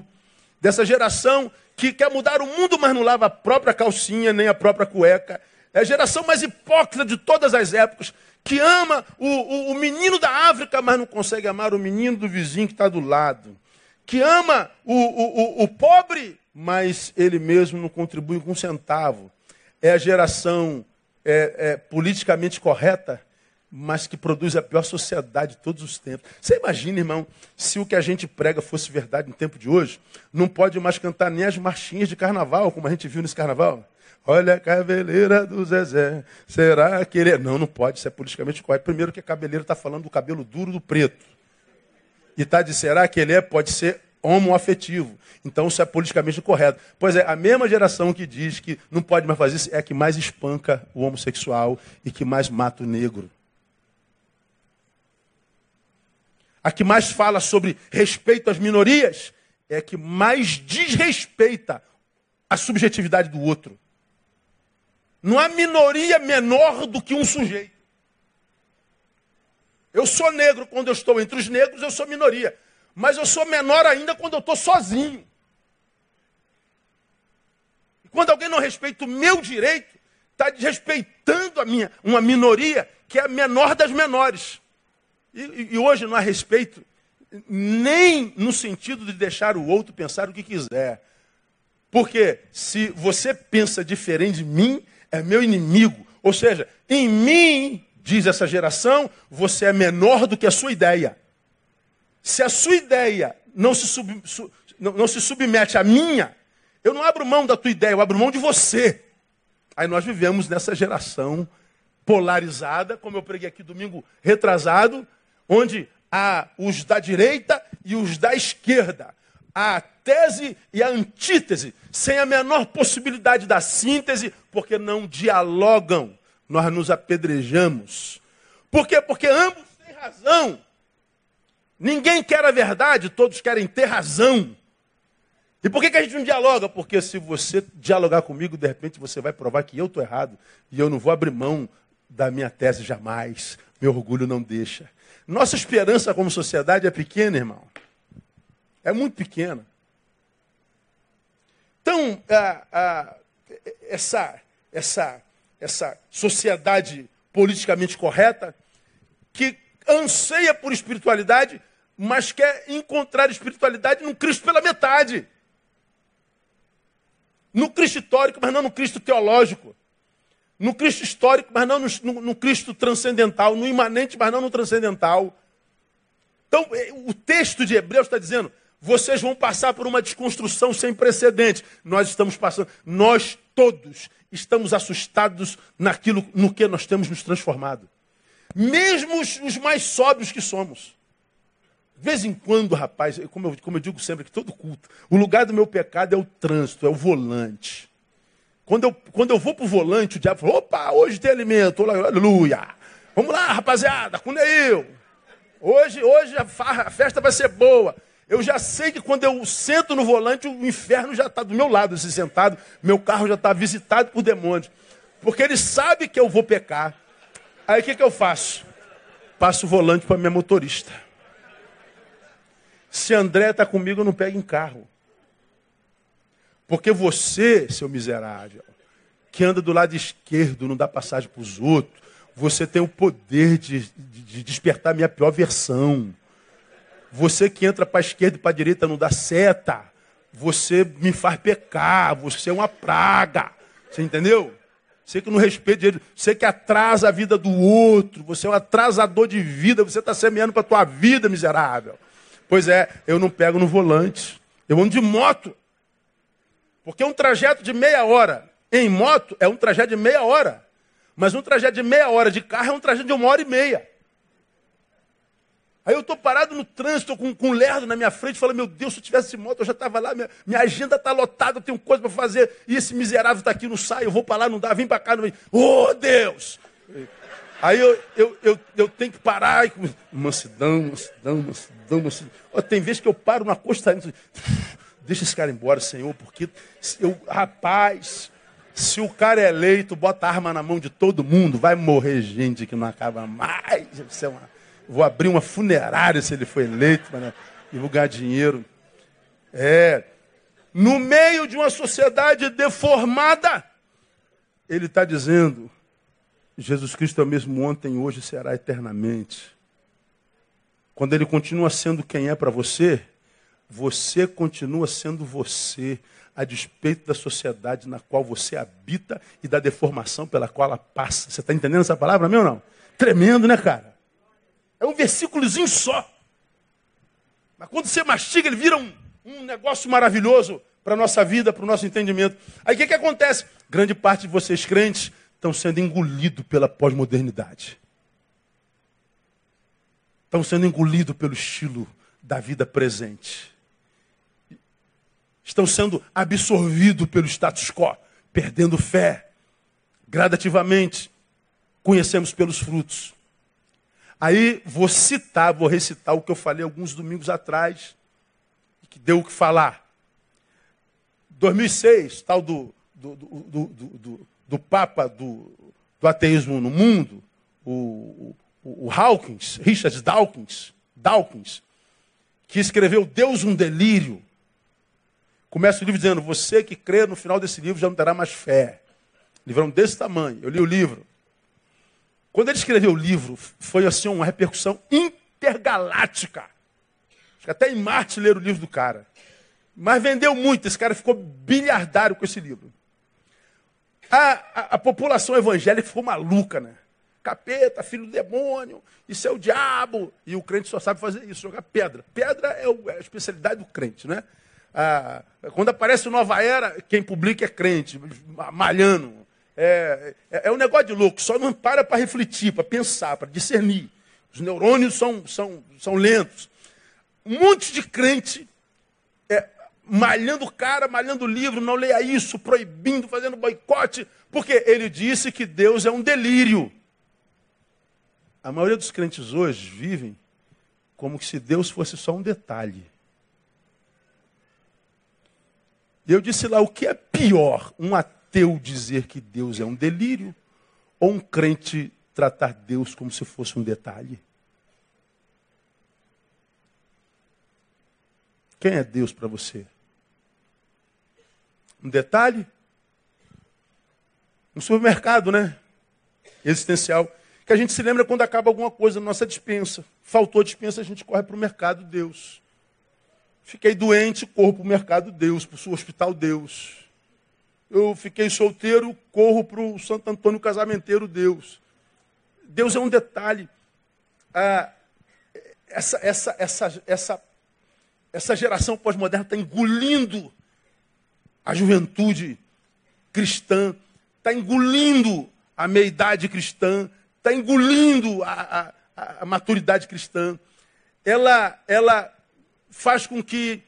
dessa geração que quer mudar o mundo, mas não lava a própria calcinha, nem a própria cueca. É a geração mais hipócrita de todas as épocas, que ama o, o, o menino da África, mas não consegue amar o menino do vizinho que está do lado. Que ama o, o, o pobre, mas ele mesmo não contribui com um centavo. É a geração é, é, politicamente correta, mas que produz a pior sociedade de todos os tempos. Você imagina, irmão, se o que a gente prega fosse verdade no tempo de hoje, não pode mais cantar nem as marchinhas de carnaval, como a gente viu nesse carnaval. Olha a cabeleira do Zezé, será que ele é... Não, não pode, isso é politicamente correto. Primeiro que a cabeleira está falando do cabelo duro do preto. E está de será que ele é, pode ser homoafetivo. Então isso é politicamente correto. Pois é, a mesma geração que diz que não pode mais fazer isso é a que mais espanca o homossexual e que mais mata o negro. a que mais fala sobre respeito às minorias, é a que mais desrespeita a subjetividade do outro. Não há minoria menor do que um sujeito. Eu sou negro quando eu estou entre os negros, eu sou minoria. Mas eu sou menor ainda quando eu estou sozinho. E quando alguém não respeita o meu direito, está desrespeitando a minha, uma minoria que é a menor das menores. E, e hoje não há respeito nem no sentido de deixar o outro pensar o que quiser. Porque se você pensa diferente de mim, é meu inimigo. Ou seja, em mim, diz essa geração, você é menor do que a sua ideia. Se a sua ideia não se, sub, su, não, não se submete à minha, eu não abro mão da tua ideia, eu abro mão de você. Aí nós vivemos nessa geração polarizada, como eu preguei aqui domingo retrasado, onde há os da direita e os da esquerda. Há a tese e a antítese, sem a menor possibilidade da síntese, porque não dialogam. Nós nos apedrejamos. Por quê? Porque ambos têm razão. Ninguém quer a verdade, todos querem ter razão. E por que, que a gente não dialoga? Porque se você dialogar comigo, de repente você vai provar que eu estou errado. E eu não vou abrir mão da minha tese jamais. Meu orgulho não deixa. Nossa esperança como sociedade é pequena, irmão. É muito pequena. Então, essa, essa, essa sociedade politicamente correta, que anseia por espiritualidade, mas quer encontrar espiritualidade no Cristo pela metade. No Cristo histórico, mas não no Cristo teológico no Cristo histórico, mas não no, no, no, Cristo transcendental, no imanente, mas não no transcendental. Então, é, o texto de Hebreus está dizendo: vocês vão passar por uma desconstrução sem precedentes. Nós estamos passando, nós todos estamos assustados naquilo no que nós temos nos transformado. Mesmo os, os mais sóbrios que somos. De vez em quando, rapaz, como eu, como eu digo sempre que todo culto, o lugar do meu pecado é o trânsito, é o volante. Quando eu, quando eu vou para o volante, o diabo falou, opa, hoje tem alimento, aleluia. Vamos lá, rapaziada, com eu. Hoje, hoje a, farra, a festa vai ser boa. Eu já sei que quando eu sento no volante, o inferno já está do meu lado, assim, sentado. Meu carro já está visitado por demônios. Porque ele sabe que eu vou pecar. Aí o que, que eu faço? Passo o volante para minha motorista. Se André está comigo, eu não pego em carro. Porque você, seu miserável, que anda do lado esquerdo, não dá passagem para os outros, você tem o poder de, de despertar a minha pior versão. Você que entra para a esquerda e para a direita não dá seta. Você me faz pecar. Você é uma praga. Você entendeu? Você que não respeita ele, você que atrasa a vida do outro, você é um atrasador de vida, você está semeando para a tua vida, miserável. Pois é, eu não pego no volante. Eu ando de moto. Porque um trajeto de meia hora em moto é um trajeto de meia hora. Mas um trajeto de meia hora de carro é um trajeto de uma hora e meia. Aí eu estou parado no trânsito com, com um lerdo na minha frente, falando, meu Deus, se eu tivesse moto, eu já estava lá, minha, minha agenda está lotada, eu tenho coisa para fazer, e esse miserável está aqui, não sai, eu vou para lá, não dá, vem para cá, não vem. Oh, Deus! Aí eu, eu, eu, eu tenho que parar e mansidão, mansidão, mansidão, mansidão. Tem vezes que eu paro no acostamento. Deixa esse cara embora, Senhor, porque eu, rapaz, se o cara é eleito, bota a arma na mão de todo mundo, vai morrer gente que não acaba mais. Isso é uma, Vou abrir uma funerária se ele for eleito, para divulgar dinheiro. É. No meio de uma sociedade deformada, ele está dizendo: Jesus Cristo é o mesmo ontem, hoje será eternamente. Quando ele continua sendo quem é para você, você continua sendo você, a despeito da sociedade na qual você habita e da deformação pela qual ela passa. Você está entendendo essa palavra, meu não? Tremendo, né, cara? É um versículozinho só. Mas quando você mastiga, ele vira um, um negócio maravilhoso para a nossa vida, para o nosso entendimento. Aí o que, que acontece? Grande parte de vocês crentes estão sendo engolidos pela pós-modernidade. Estão sendo engolidos pelo estilo da vida presente estão sendo absorvidos pelo status quo, perdendo fé. Gradativamente, conhecemos pelos frutos. Aí vou citar, vou recitar o que eu falei alguns domingos atrás, que deu o que falar. 2006, tal do, do, do, do, do Papa do, do ateísmo no mundo, o, o, o Hawkins, Richard Dawkins, Dawkins, que escreveu Deus um delírio, Começa o livro dizendo: Você que crê no final desse livro já não terá mais fé. Livrão desse tamanho. Eu li o livro. Quando ele escreveu o livro, foi assim uma repercussão intergaláctica. Até em Marte ler o livro do cara. Mas vendeu muito, esse cara ficou bilhardário com esse livro. A, a, a população evangélica ficou maluca, né? Capeta, filho do demônio, isso é o diabo. E o crente só sabe fazer isso, jogar pedra. Pedra é, o, é a especialidade do crente, né? Ah, quando aparece o Nova Era, quem publica é crente, malhando. É, é, é um negócio de louco, só não para para refletir, para pensar, para discernir. Os neurônios são, são, são lentos. Um monte de crente é, malhando o cara, malhando o livro, não leia isso, proibindo, fazendo boicote, porque ele disse que Deus é um delírio. A maioria dos crentes hoje vivem como se Deus fosse só um detalhe. Eu disse lá: o que é pior? Um ateu dizer que Deus é um delírio ou um crente tratar Deus como se fosse um detalhe? Quem é Deus para você? Um detalhe? Um supermercado, né? Existencial. Que a gente se lembra quando acaba alguma coisa na nossa dispensa. Faltou dispensa, a gente corre para o mercado Deus. Fiquei doente, corro para o mercado Deus, para o hospital Deus. Eu fiquei solteiro, corro para o Santo Antônio Casamenteiro Deus. Deus é um detalhe. Ah, essa, essa, essa, essa, essa geração pós-moderna está engolindo a juventude cristã, está engolindo a meia-idade cristã, está engolindo a, a, a, maturidade cristã. Ela, ela faz com que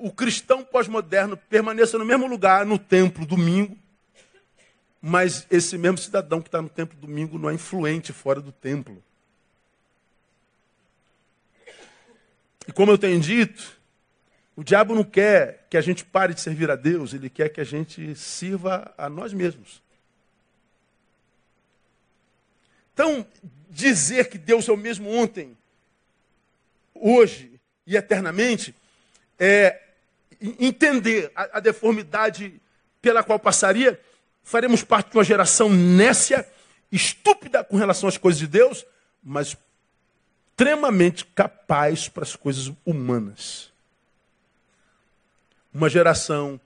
o cristão pós-moderno permaneça no mesmo lugar no templo domingo, mas esse mesmo cidadão que está no templo domingo não é influente fora do templo. E como eu tenho dito, o diabo não quer que a gente pare de servir a Deus, ele quer que a gente sirva a nós mesmos. Então, dizer que Deus é o mesmo ontem, hoje e eternamente, é, entender a, a deformidade pela qual passaria, faremos parte de uma geração nécia, estúpida com relação às coisas de Deus, mas extremamente capaz para as coisas humanas. Uma geração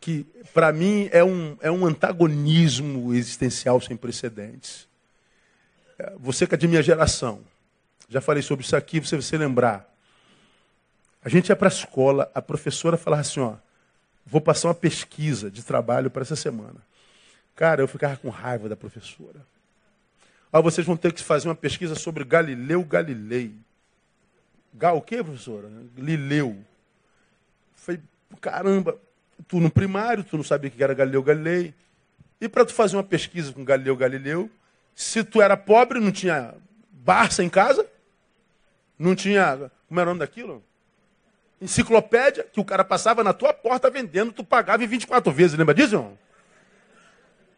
que, para mim, é um, é um antagonismo existencial sem precedentes. É, você que é de minha geração, já falei sobre isso aqui, você vai se lembrar. A gente ia para a escola, a professora falava assim, ó, vou passar uma pesquisa de trabalho para essa semana. Cara, eu ficava com raiva da professora. Ah, vocês vão ter que fazer uma pesquisa sobre Galileu Galilei. Gal o quê, professora? Galileu. Falei, caramba, tu no primário, tu não sabia que era Galileu Galilei. E para tu fazer uma pesquisa com Galileu Galileu, se tu era pobre, não tinha Barça em casa? Não tinha. Como era o nome daquilo? Enciclopédia que o cara passava na tua porta vendendo, tu pagava em 24 vezes, lembra disso, irmão?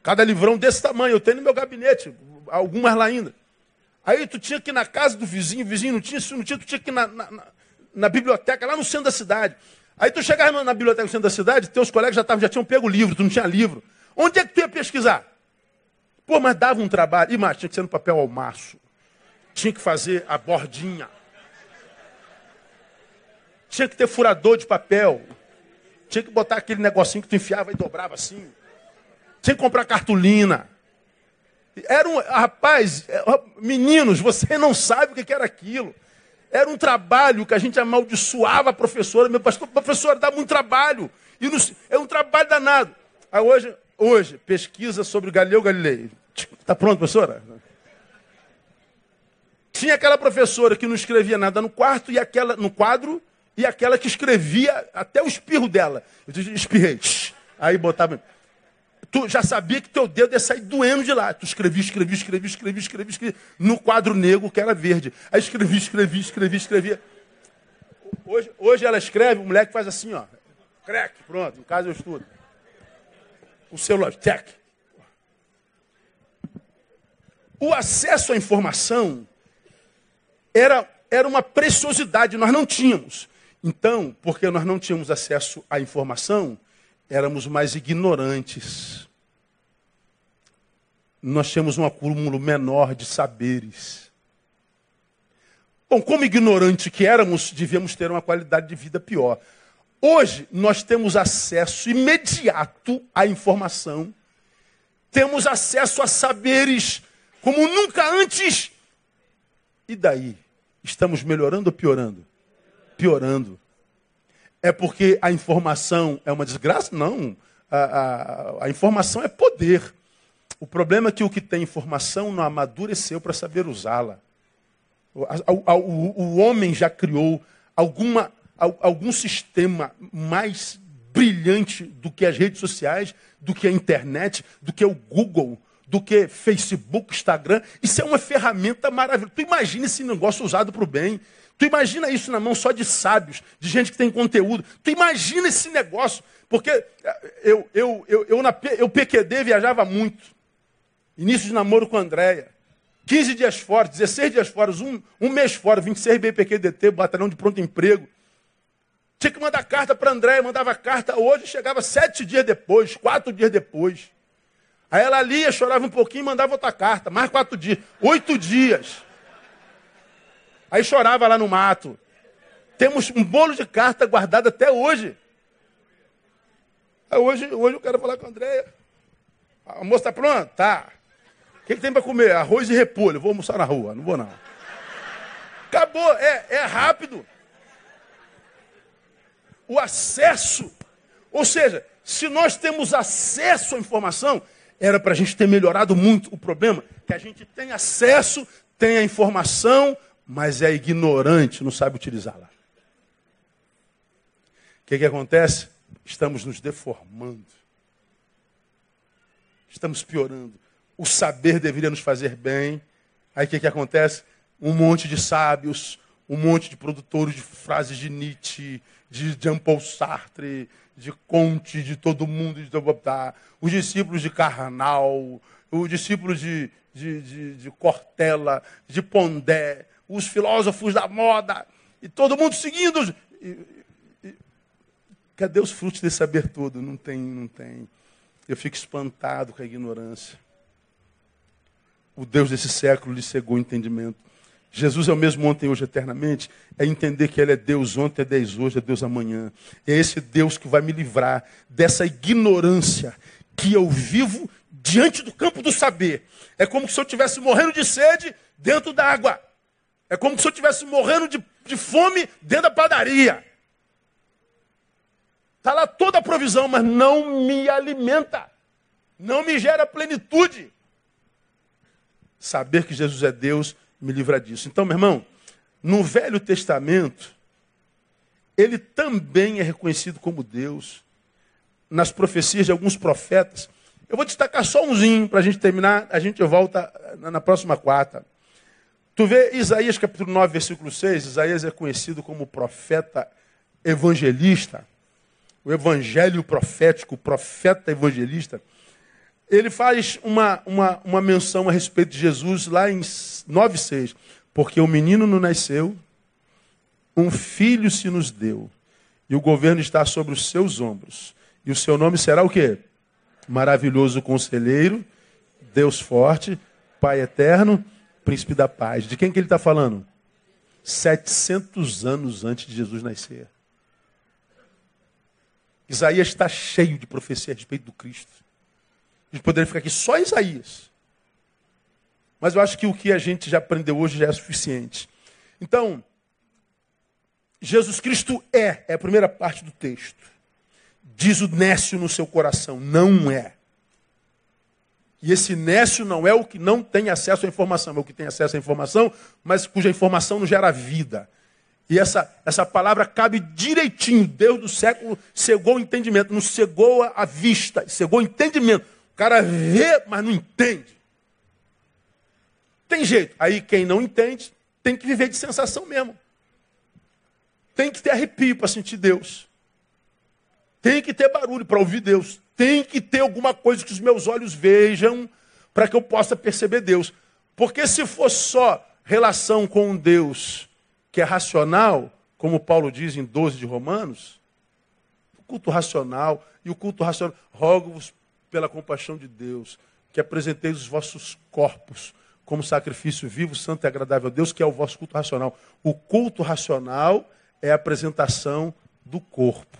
Cada livrão desse tamanho, eu tenho no meu gabinete, algumas lá ainda. Aí tu tinha que ir na casa do vizinho, o vizinho não tinha, se não tinha, tu tinha que ir na, na, na, na biblioteca, lá no centro da cidade. Aí tu chegava na, biblioteca no centro da cidade, teus colegas já, tavam, já tinham pego o livro, tu não tinha livro. Onde é que tu ia pesquisar? Pô, mas dava um trabalho. E mais, tinha que ser no papel ao maço. Tinha que fazer a bordinha. Tinha que ter furador de papel. Tinha que botar aquele negocinho que tu enfiava e dobrava assim. Tinha que comprar cartolina. Era um. Rapaz, é, meninos, você não sabe o que era aquilo. Era um trabalho que a gente amaldiçoava a professora. Meu pastor, professora, dá muito trabalho. E nos, é um trabalho danado. Aí hoje, hoje, pesquisa sobre Galileu Galilei. Está pronto, professora? Tinha aquela professora que não escrevia nada no quarto e aquela no quadro e aquela que escrevia até o espirro dela. Eu espirrei. Aí botava. Tu já sabia que teu dedo ia sair doendo de lá. Tu escrevia, escrevia, escrevia, escrevia, escrevia, escrevia no quadro negro que era verde. Aí escrevia, escrevia, escrevia, escrevia. Hoje, hoje ela escreve, o moleque faz assim, ó. Crack, pronto, em casa eu estudo. O celular, tech. O acesso à informação era, era uma preciosidade, nós não tínhamos. Então, porque nós não tínhamos acesso à informação, éramos mais ignorantes. Nós tínhamos um acúmulo menor de saberes. Bom, como ignorante que éramos, devíamos ter uma qualidade de vida pior. Hoje, nós temos acesso imediato à informação, temos acesso a saberes como nunca antes. E daí? Estamos melhorando ou piorando? Piorando. É porque a informação é uma desgraça? Não. A, a, a informação é poder. O problema é que o que tem informação não amadureceu para saber usá-la. O, o, o, homem já criou alguma, algum sistema mais brilhante do que as redes sociais, do que a internet, do que o Google, do que Facebook, Instagram. Isso é uma ferramenta maravilhosa. Tu imagina esse negócio usado para o bem. Tu imagina isso na mão só de sábios, de gente que tem conteúdo. Tu imagina esse negócio. Porque eh, eu, eu, eu, eu, na, eu PQD viajava muito. Início de namoro com a Andréia. 15 dias fora, 16 dias fora, um, um mês fora, 26 BPQDT, batalhão de pronto emprego. Tinha que mandar carta para a Andréia, mandava carta. Hoje chegava sete dias depois, quatro dias depois. Aí ela lia, chorava um pouquinho, mandava outra carta. Mais quatro dias. Oito dias. Aí chorava lá no mato. Temos um bolo de carta guardado até hoje. Aí hoje, hoje eu quero falar com a Andréia. A moça está pronta? Tá. O que, que tem para comer? Arroz e repolho. vou almoçar na rua. Não vou não. Acabou. É, é rápido. O acesso. Ou seja, se nós temos acesso à informação, era para a gente ter melhorado muito. O problema que a gente tem acesso, tem a informação, mas é ignorante, não sabe utilizá-la. O que, que acontece? Estamos nos deformando. Estamos piorando. O saber deveria nos fazer bem. Aí o que, que acontece? Um monte de sábios, um monte de produtores de frases de Nietzsche, de Jean-Paul Sartre, de Conte, de todo mundo, de os discípulos de Carnal, os discípulos de, de, de, de Cortella, de Pondé, os filósofos da moda, e todo mundo seguindo. E, e, cadê os frutos desse saber todo? Não tem, não tem. Eu fico espantado com a ignorância. O Deus desse século lhe cegou o entendimento. Jesus é o mesmo ontem, hoje, eternamente. É entender que Ele é Deus ontem, é Deus hoje, é Deus amanhã. É esse Deus que vai me livrar dessa ignorância que eu vivo diante do campo do saber. É como se eu estivesse morrendo de sede dentro da água. É como se eu estivesse morrendo de, de fome dentro da padaria. Está lá toda a provisão, mas não me alimenta. Não me gera plenitude. Saber que Jesus é Deus me livra disso. Então, meu irmão, no Velho Testamento, ele também é reconhecido como Deus. Nas profecias de alguns profetas. Eu vou destacar só umzinho para a gente terminar, a gente volta na próxima quarta. Tu vê Isaías capítulo 9, versículo 6, Isaías é conhecido como profeta evangelista, o evangelho profético, o profeta evangelista. ele faz uma, uma, uma menção a respeito de Jesus lá em 9,6. Porque o menino não nasceu, um filho se nos deu, e o governo está sobre os seus ombros. E o seu nome será o quê? Maravilhoso Conselheiro, Deus Forte, Pai Eterno, Príncipe da Paz. De quem que ele está falando? 700 anos antes de Jesus nascer. Isaías está cheio de profecia a respeito do Cristo. A gente poderia ficar aqui só Isaías. Mas eu acho que o que a gente já aprendeu hoje já é suficiente. Então, Jesus Cristo é, é a primeira parte do texto. Diz o nécio no seu coração, não é. E esse nécio não é o que não tem acesso à informação, é o que tem acesso à informação, mas cuja informação não gera vida. E essa, essa palavra cabe direitinho. Deus do século cegou o entendimento, não cegou a vista, cegou o entendimento. O cara vê, mas não entende. Tem jeito. Aí quem não entende tem que viver de sensação mesmo. Tem que ter arrepio para sentir Deus. Tem que ter barulho para ouvir Deus. Tem que ter alguma coisa que os meus olhos vejam para que eu possa perceber Deus. Porque se for só relação com um Deus que é racional, como Paulo diz em 12 de Romanos, o culto racional e o culto racional, rogo-vos pela compaixão de Deus, que apresenteis os vossos corpos como sacrifício vivo, santo e agradável a Deus, que é o vosso culto racional. O culto racional é a apresentação do corpo.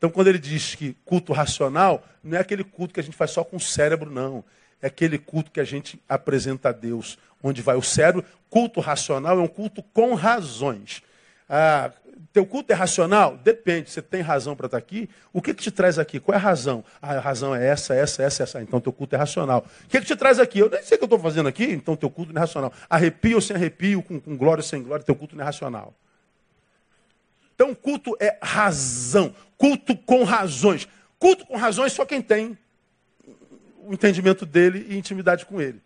Então, quando ele diz que culto racional, não é aquele culto que a gente faz só com o cérebro, não. É aquele culto que a gente apresenta a Deus, onde vai o cérebro. Culto racional é um culto com razões. Ah, teu culto é racional? Depende. Você tem razão para estar aqui? O que, que te traz aqui? Qual é a razão? Ah, a razão é essa, essa, essa, essa. Então teu culto é racional. O que, que te traz aqui? Eu nem sei o que eu estou fazendo aqui, então teu culto não é racional. Arrepio sem arrepio, com, com glória sem glória, teu culto não é racional. Então, culto é razão. Culto com razões. Culto com razões só quem tem o entendimento dele e intimidade com ele.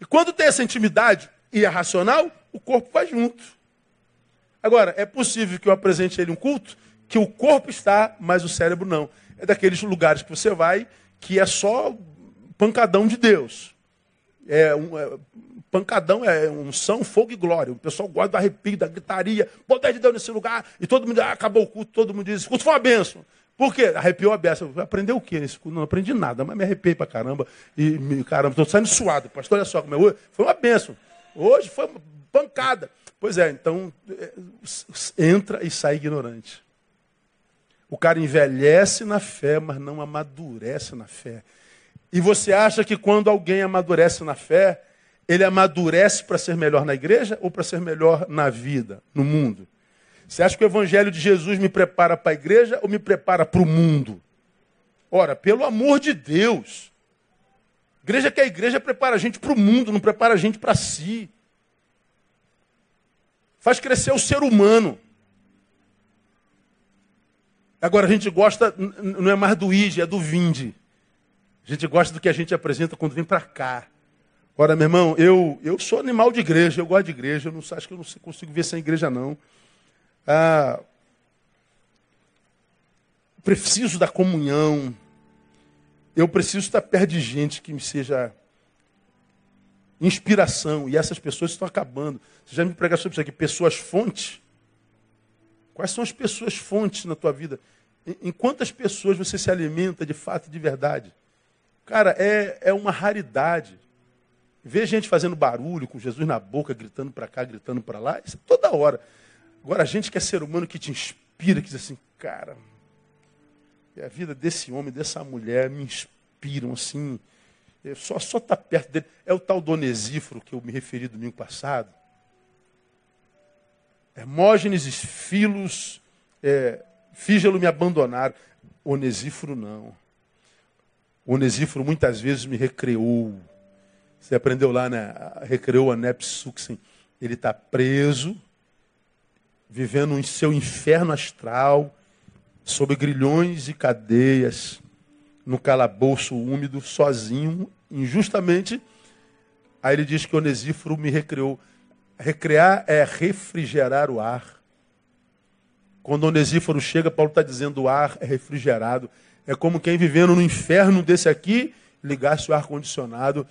E quando tem essa intimidade e é racional, o corpo vai junto. Agora, é possível que eu apresente ele um culto que o corpo está, mas o cérebro não. É daqueles lugares que você vai que é só pancadão de Deus. É, um, é pancadão é unção, fogo e glória. O pessoal gosta do arrepio, da gritaria, poder de Deus nesse lugar. E todo mundo, ah, acabou o culto, todo mundo diz, culto foi uma bênção. Por quê? Arrepiou a beça. Aprendeu o quê nesse culto? Não aprendi nada, mas me arrepiei pra caramba. E, caramba, estou saindo suado. Pastor, olha só como é hoje. Foi uma bênção. Hoje foi uma pancada. Pois é, então é, entra e sai ignorante. O cara envelhece na fé, mas não amadurece na fé. E você acha que quando alguém amadurece na fé, ele amadurece para ser melhor na igreja ou para ser melhor na vida, no mundo? Você acha que o evangelho de Jesus me prepara para a igreja ou me prepara para o mundo? Ora, pelo amor de Deus. Igreja que é a igreja prepara a gente para o mundo, não prepara a gente para si. Faz crescer o ser humano. Agora a gente gosta, não é mais do ide, é do vinde. A gente gosta do que a gente apresenta quando vem para cá. Ora, meu irmão, eu, eu sou animal de igreja, eu gosto de igreja, eu não acho que eu não consigo ver sem igreja, não. Ah, preciso da comunhão. Eu preciso estar perto de gente que me seja inspiração. E essas pessoas estão acabando. Você já me pregar sobre isso aqui, pessoas fontes. Quais são as pessoas fontes na tua vida? Em quantas pessoas você se alimenta de fato e de verdade? Cara, é, é uma raridade. Ver gente fazendo barulho, com Jesus na boca, gritando para cá, gritando para lá, isso é toda hora. Agora, a gente que é ser humano, que te inspira, que diz assim, cara, a vida desse homem, dessa mulher me inspiram assim. Só só tá perto dele. É o tal Donesíforo que eu me referi domingo passado. Hermógenes e Filos, é, Fígelo me abandonaram. Onesíforo não. Onesíforo muitas vezes me recreou. Você aprendeu lá, né? Recreou a Nepsuxen. Ele está preso, vivendo em seu inferno astral, sob grilhões e cadeias, no calabouço úmido, sozinho, injustamente. Aí ele diz que Onesíforo me recreou. Recrear é refrigerar o ar. Quando Onesíforo chega, Paulo está dizendo o ar é refrigerado. É como quem vivendo no inferno desse aqui ligasse o ar-condicionado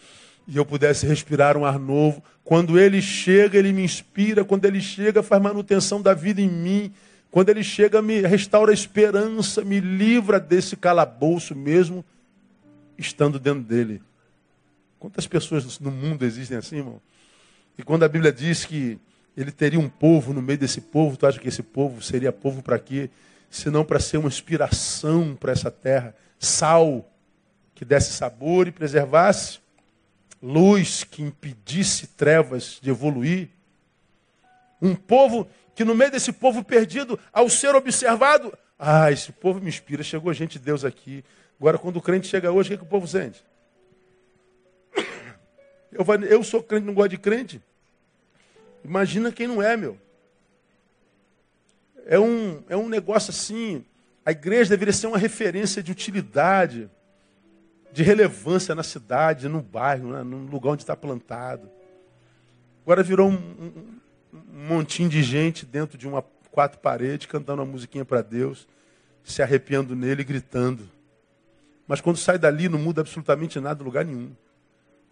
e eu pudesse respirar um ar novo. Quando ele chega, ele me inspira. Quando ele chega, faz manutenção da vida em mim. Quando ele chega, me restaura a esperança, me livra desse calabouço mesmo, estando dentro dele. Quantas pessoas no mundo existem assim, irmão? E quando a Bíblia diz que ele teria um povo no meio desse povo, tu acha que esse povo seria povo para quê? Senão para ser uma inspiração para essa terra. Sal que desse sabor e preservasse luz que impedisse trevas de evoluir. Um povo que no meio desse povo perdido, ao ser observado, ah, esse povo me inspira, chegou gente de Deus aqui. Agora, quando o crente chega hoje, o que, é que o povo sente? Eu, eu sou crente, não gosto de crente. Imagina quem não é, meu. É um, é um negócio assim. A igreja deveria ser uma referência de utilidade de relevância na cidade, no bairro, né, no lugar onde está plantado. Agora virou um, um, um, montinho de gente dentro de uma quatro paredes, cantando uma musiquinha para Deus, se arrepiando nele e gritando. Mas quando sai dali, não muda absolutamente nada lugar nenhum.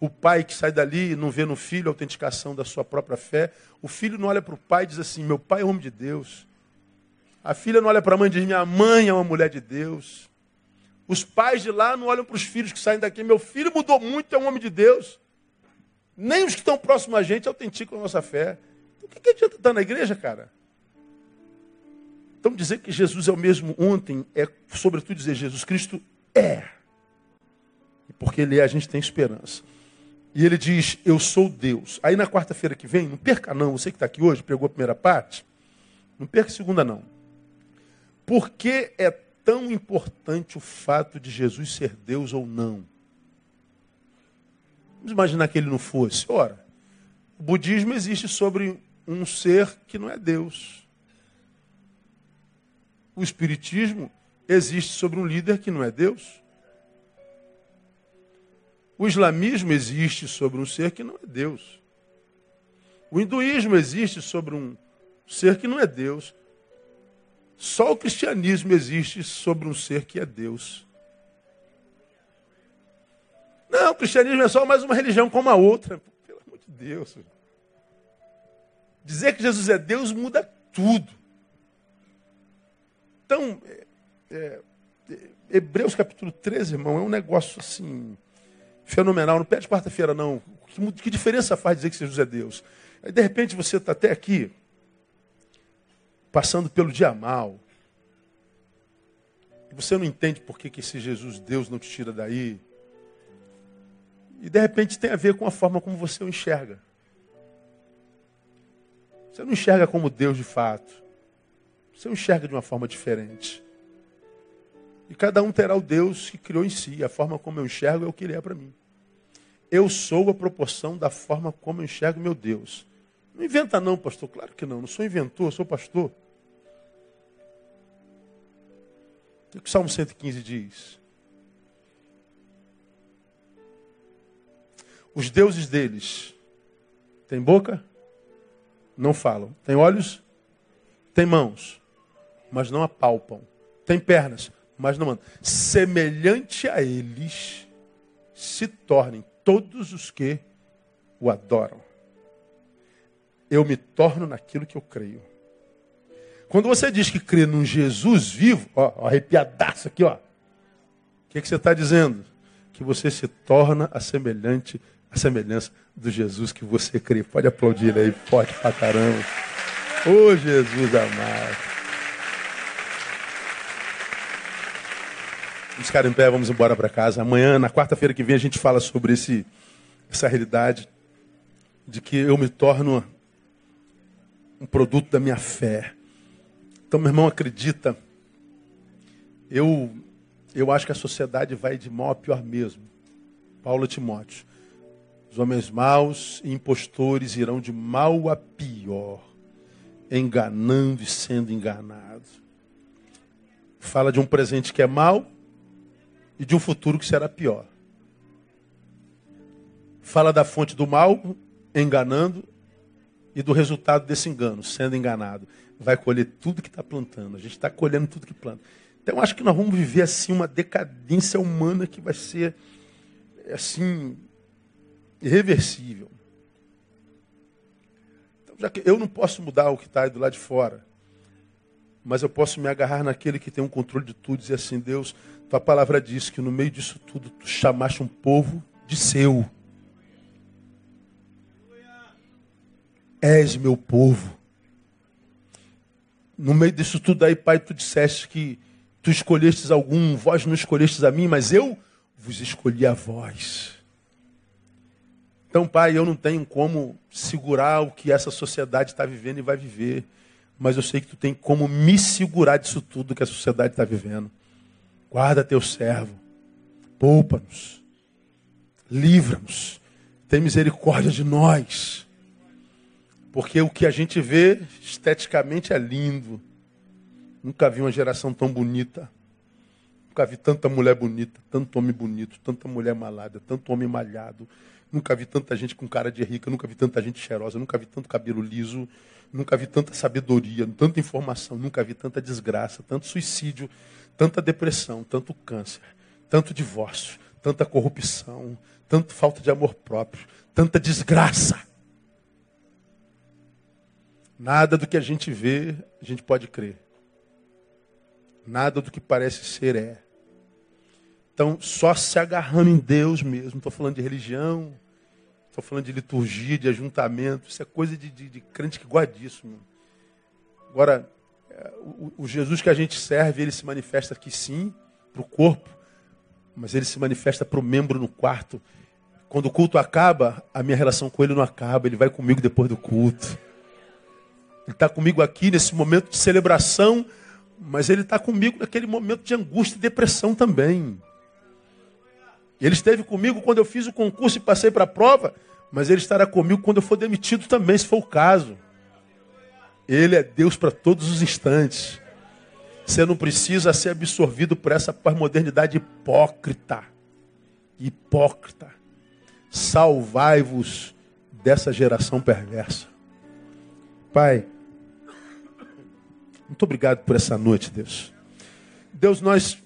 O pai que sai dali não vê no filho a autenticação da sua própria fé. O filho não olha para o pai e diz assim: Meu pai é homem de Deus. A filha não olha para a mãe e diz: Minha mãe é uma mulher de Deus. Os pais de lá não olham para os filhos que saem daqui. Meu filho mudou muito, é um homem de Deus. Nem os que estão próximos a gente autenticam a nossa fé. Então, o que, que adianta estar na igreja, cara? Então, dizer que Jesus é o mesmo ontem é, sobretudo, dizer Jesus Cristo é. E porque Ele é, a gente tem esperança. E ele diz: Eu sou Deus. Aí na quarta-feira que vem, não perca não, você que está aqui hoje, pegou a primeira parte, não perca a segunda não. Por que é tão importante o fato de Jesus ser Deus ou não? Vamos imaginar que ele não fosse. Ora, o budismo existe sobre um ser que não é Deus. O espiritismo existe sobre um líder que não é Deus. O islamismo existe sobre um ser que não é Deus. O hinduísmo existe sobre um ser que não é Deus. Só o cristianismo existe sobre um ser que é Deus. Não, o cristianismo é só mais uma religião como a outra. Pelo amor de Deus. Dizer que Jesus é Deus muda tudo. Então, é, é, Hebreus capítulo 13, irmão, é um negócio assim, fenomenal. Não pede quarta-feira, não. Que, que diferença faz dizer que Jesus é Deus? Aí, de repente, você está até aqui, passando pelo dia mal. E você não entende por que, que esse Jesus, Deus, não te tira daí. E de repente tem a ver com a forma como você o enxerga. Você não enxerga como Deus de fato. Você o enxerga de uma forma diferente. E cada um terá o Deus que criou em si. A forma como eu enxergo é o que ele é para mim. Eu sou a proporção da forma como eu enxergo meu Deus. Não inventa não, pastor. Claro que não. Não sou inventor, sou pastor. O que o Salmo 115 diz? Os deuses deles têm boca? Não falam. Têm olhos? Têm mãos, mas não apalpam. Têm pernas, mas não mandam. Semelhante a eles se tornem todos os que o adoram. Eu me torno naquilo que eu creio. Quando você diz que crê num Jesus vivo, ó, arrepiadaço aqui, ó. O que, que você está dizendo? Que você se torna a semelhante, a semelhança do Jesus que você crê. Pode aplaudir ele aí, forte pra caramba. Ô oh, Jesus amado. Vamos ficar em pé, vamos embora para casa. Amanhã, na quarta-feira que vem, a gente fala sobre esse, essa realidade de que eu me torno um produto da minha fé. Então, meu irmão, acredita. Eu, eu acho que a sociedade vai de mal a pior mesmo. Paulo Timóteo. Os homens maus e impostores irão de mal a pior, enganando e sendo enganados. Fala de um presente que é mau e de um futuro que será pior. Fala da fonte do mal, enganando, e do resultado desse engano, sendo enganado vai colher tudo que está plantando. A gente está colhendo tudo que planta. Então, acho que nós vamos viver assim uma decadência humana que vai ser assim, irreversível. Então, já que eu não posso mudar o que está aí do lado de fora, mas eu posso me agarrar naquele que tem um controle de tudo e dizer assim, Deus, tua palavra diz que no meio disso tudo tu chamaste um povo de seu. És meu povo. No meio disso tudo aí, Pai, tu disseste que tu escolhestes algum, vós não escolhestes a mim, mas eu vos escolhi a vós. Então, Pai, eu não tenho como segurar o que essa sociedade está vivendo e vai viver mas eu sei que tu tem como me segurar disso tudo que a sociedade está vivendo. Guarda teu servo, poupa-nos, livra-nos, tem misericórdia de nós. Porque o que a gente vê esteticamente é lindo. Nunca vi uma geração tão bonita. Nunca vi tanta mulher bonita, tanto homem bonito, tanta mulher malada, tanto homem malhado. Nunca vi tanta gente com cara de rica, nunca vi tanta gente cheirosa, nunca vi tanto cabelo liso, Nunca vi tanta sabedoria, tanta informação, nunca vi tanta desgraça, tanto suicídio, tanta depressão, tanto câncer, tanto divórcio, tanta corrupção, tanta falta de amor próprio, tanta desgraça. Nada do que a gente vê, a gente pode crer. Nada do que parece ser é. Então, só se agarrando em Deus mesmo. Estou falando de religião, Estou falando de liturgia, de ajuntamento. Isso é coisa de, de, de crente que gosta disso. Mano. Agora, é, o, o, Jesus que a gente serve, ele se manifesta aqui sim, para o corpo, mas ele se manifesta para o membro no quarto. Quando o culto acaba, a minha relação com ele não acaba. Ele vai comigo depois do culto. Ele está comigo aqui nesse momento de celebração, mas ele está comigo naquele momento de angústia e depressão também. Ele esteve comigo quando eu fiz o concurso e passei para a prova, mas ele estará comigo quando eu for demitido também, se for o caso. Ele é Deus para todos os instantes. Você não precisa ser absorvido por essa modernidade hipócrita. Hipócrita. Salvai-vos dessa geração perversa. Pai, muito obrigado por essa noite, Deus. Deus, nós,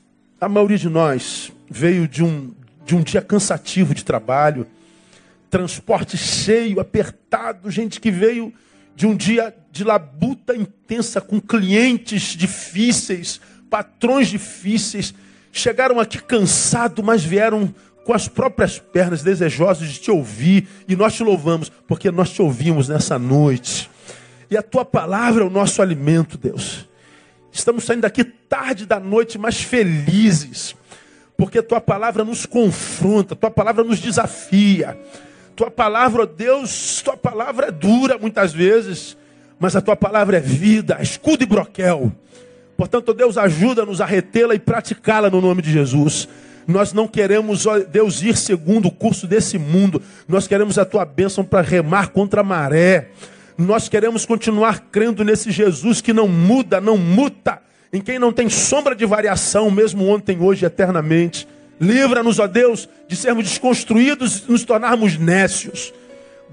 a maioria de nós veio de um, de um dia cansativo de trabalho, transporte cheio, apertado, gente que veio de um dia de labuta intensa com clientes difíceis, patrões difíceis, chegaram aqui cansados, mas vieram com as próprias pernas, desejosos de te ouvir, e nós te louvamos, porque nós te ouvimos nessa noite. E a tua palavra é o nosso alimento, Deus. Estamos saindo daqui tarde da noite, mas felizes porque tua palavra nos confronta, tua palavra nos desafia. Tua palavra, Deus, tua palavra é dura muitas vezes, mas a tua palavra é vida, escudo e broquel. Portanto, Deus, ajuda-nos a retê-la e praticá-la no nome de Jesus. Nós não queremos, ó Deus, ir segundo o curso desse mundo. Nós queremos a tua bênção para remar contra a maré. Nós queremos continuar crendo nesse Jesus que não muda, não muta em quem não tem sombra de variação, mesmo ontem, hoje, eternamente. Livra-nos, ó Deus, de sermos desconstruídos e nos tornarmos nécios.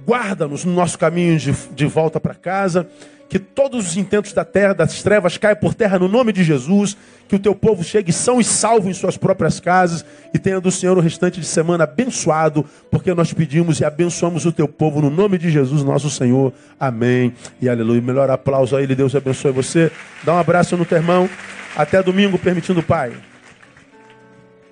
Guarda-nos no nosso caminho de, de volta para casa. Que todos os intentos da terra, das trevas, caiam por terra no nome de Jesus. Que o teu povo chegue são e salvo em suas próprias casas. E tenha do Senhor o restante de semana abençoado. Porque nós pedimos e abençoamos o teu povo no nome de Jesus, nosso Senhor. Amém e aleluia. Melhor aplauso a Ele. Deus abençoe você. Dá um abraço no teu irmão. Até domingo, permitindo o Pai.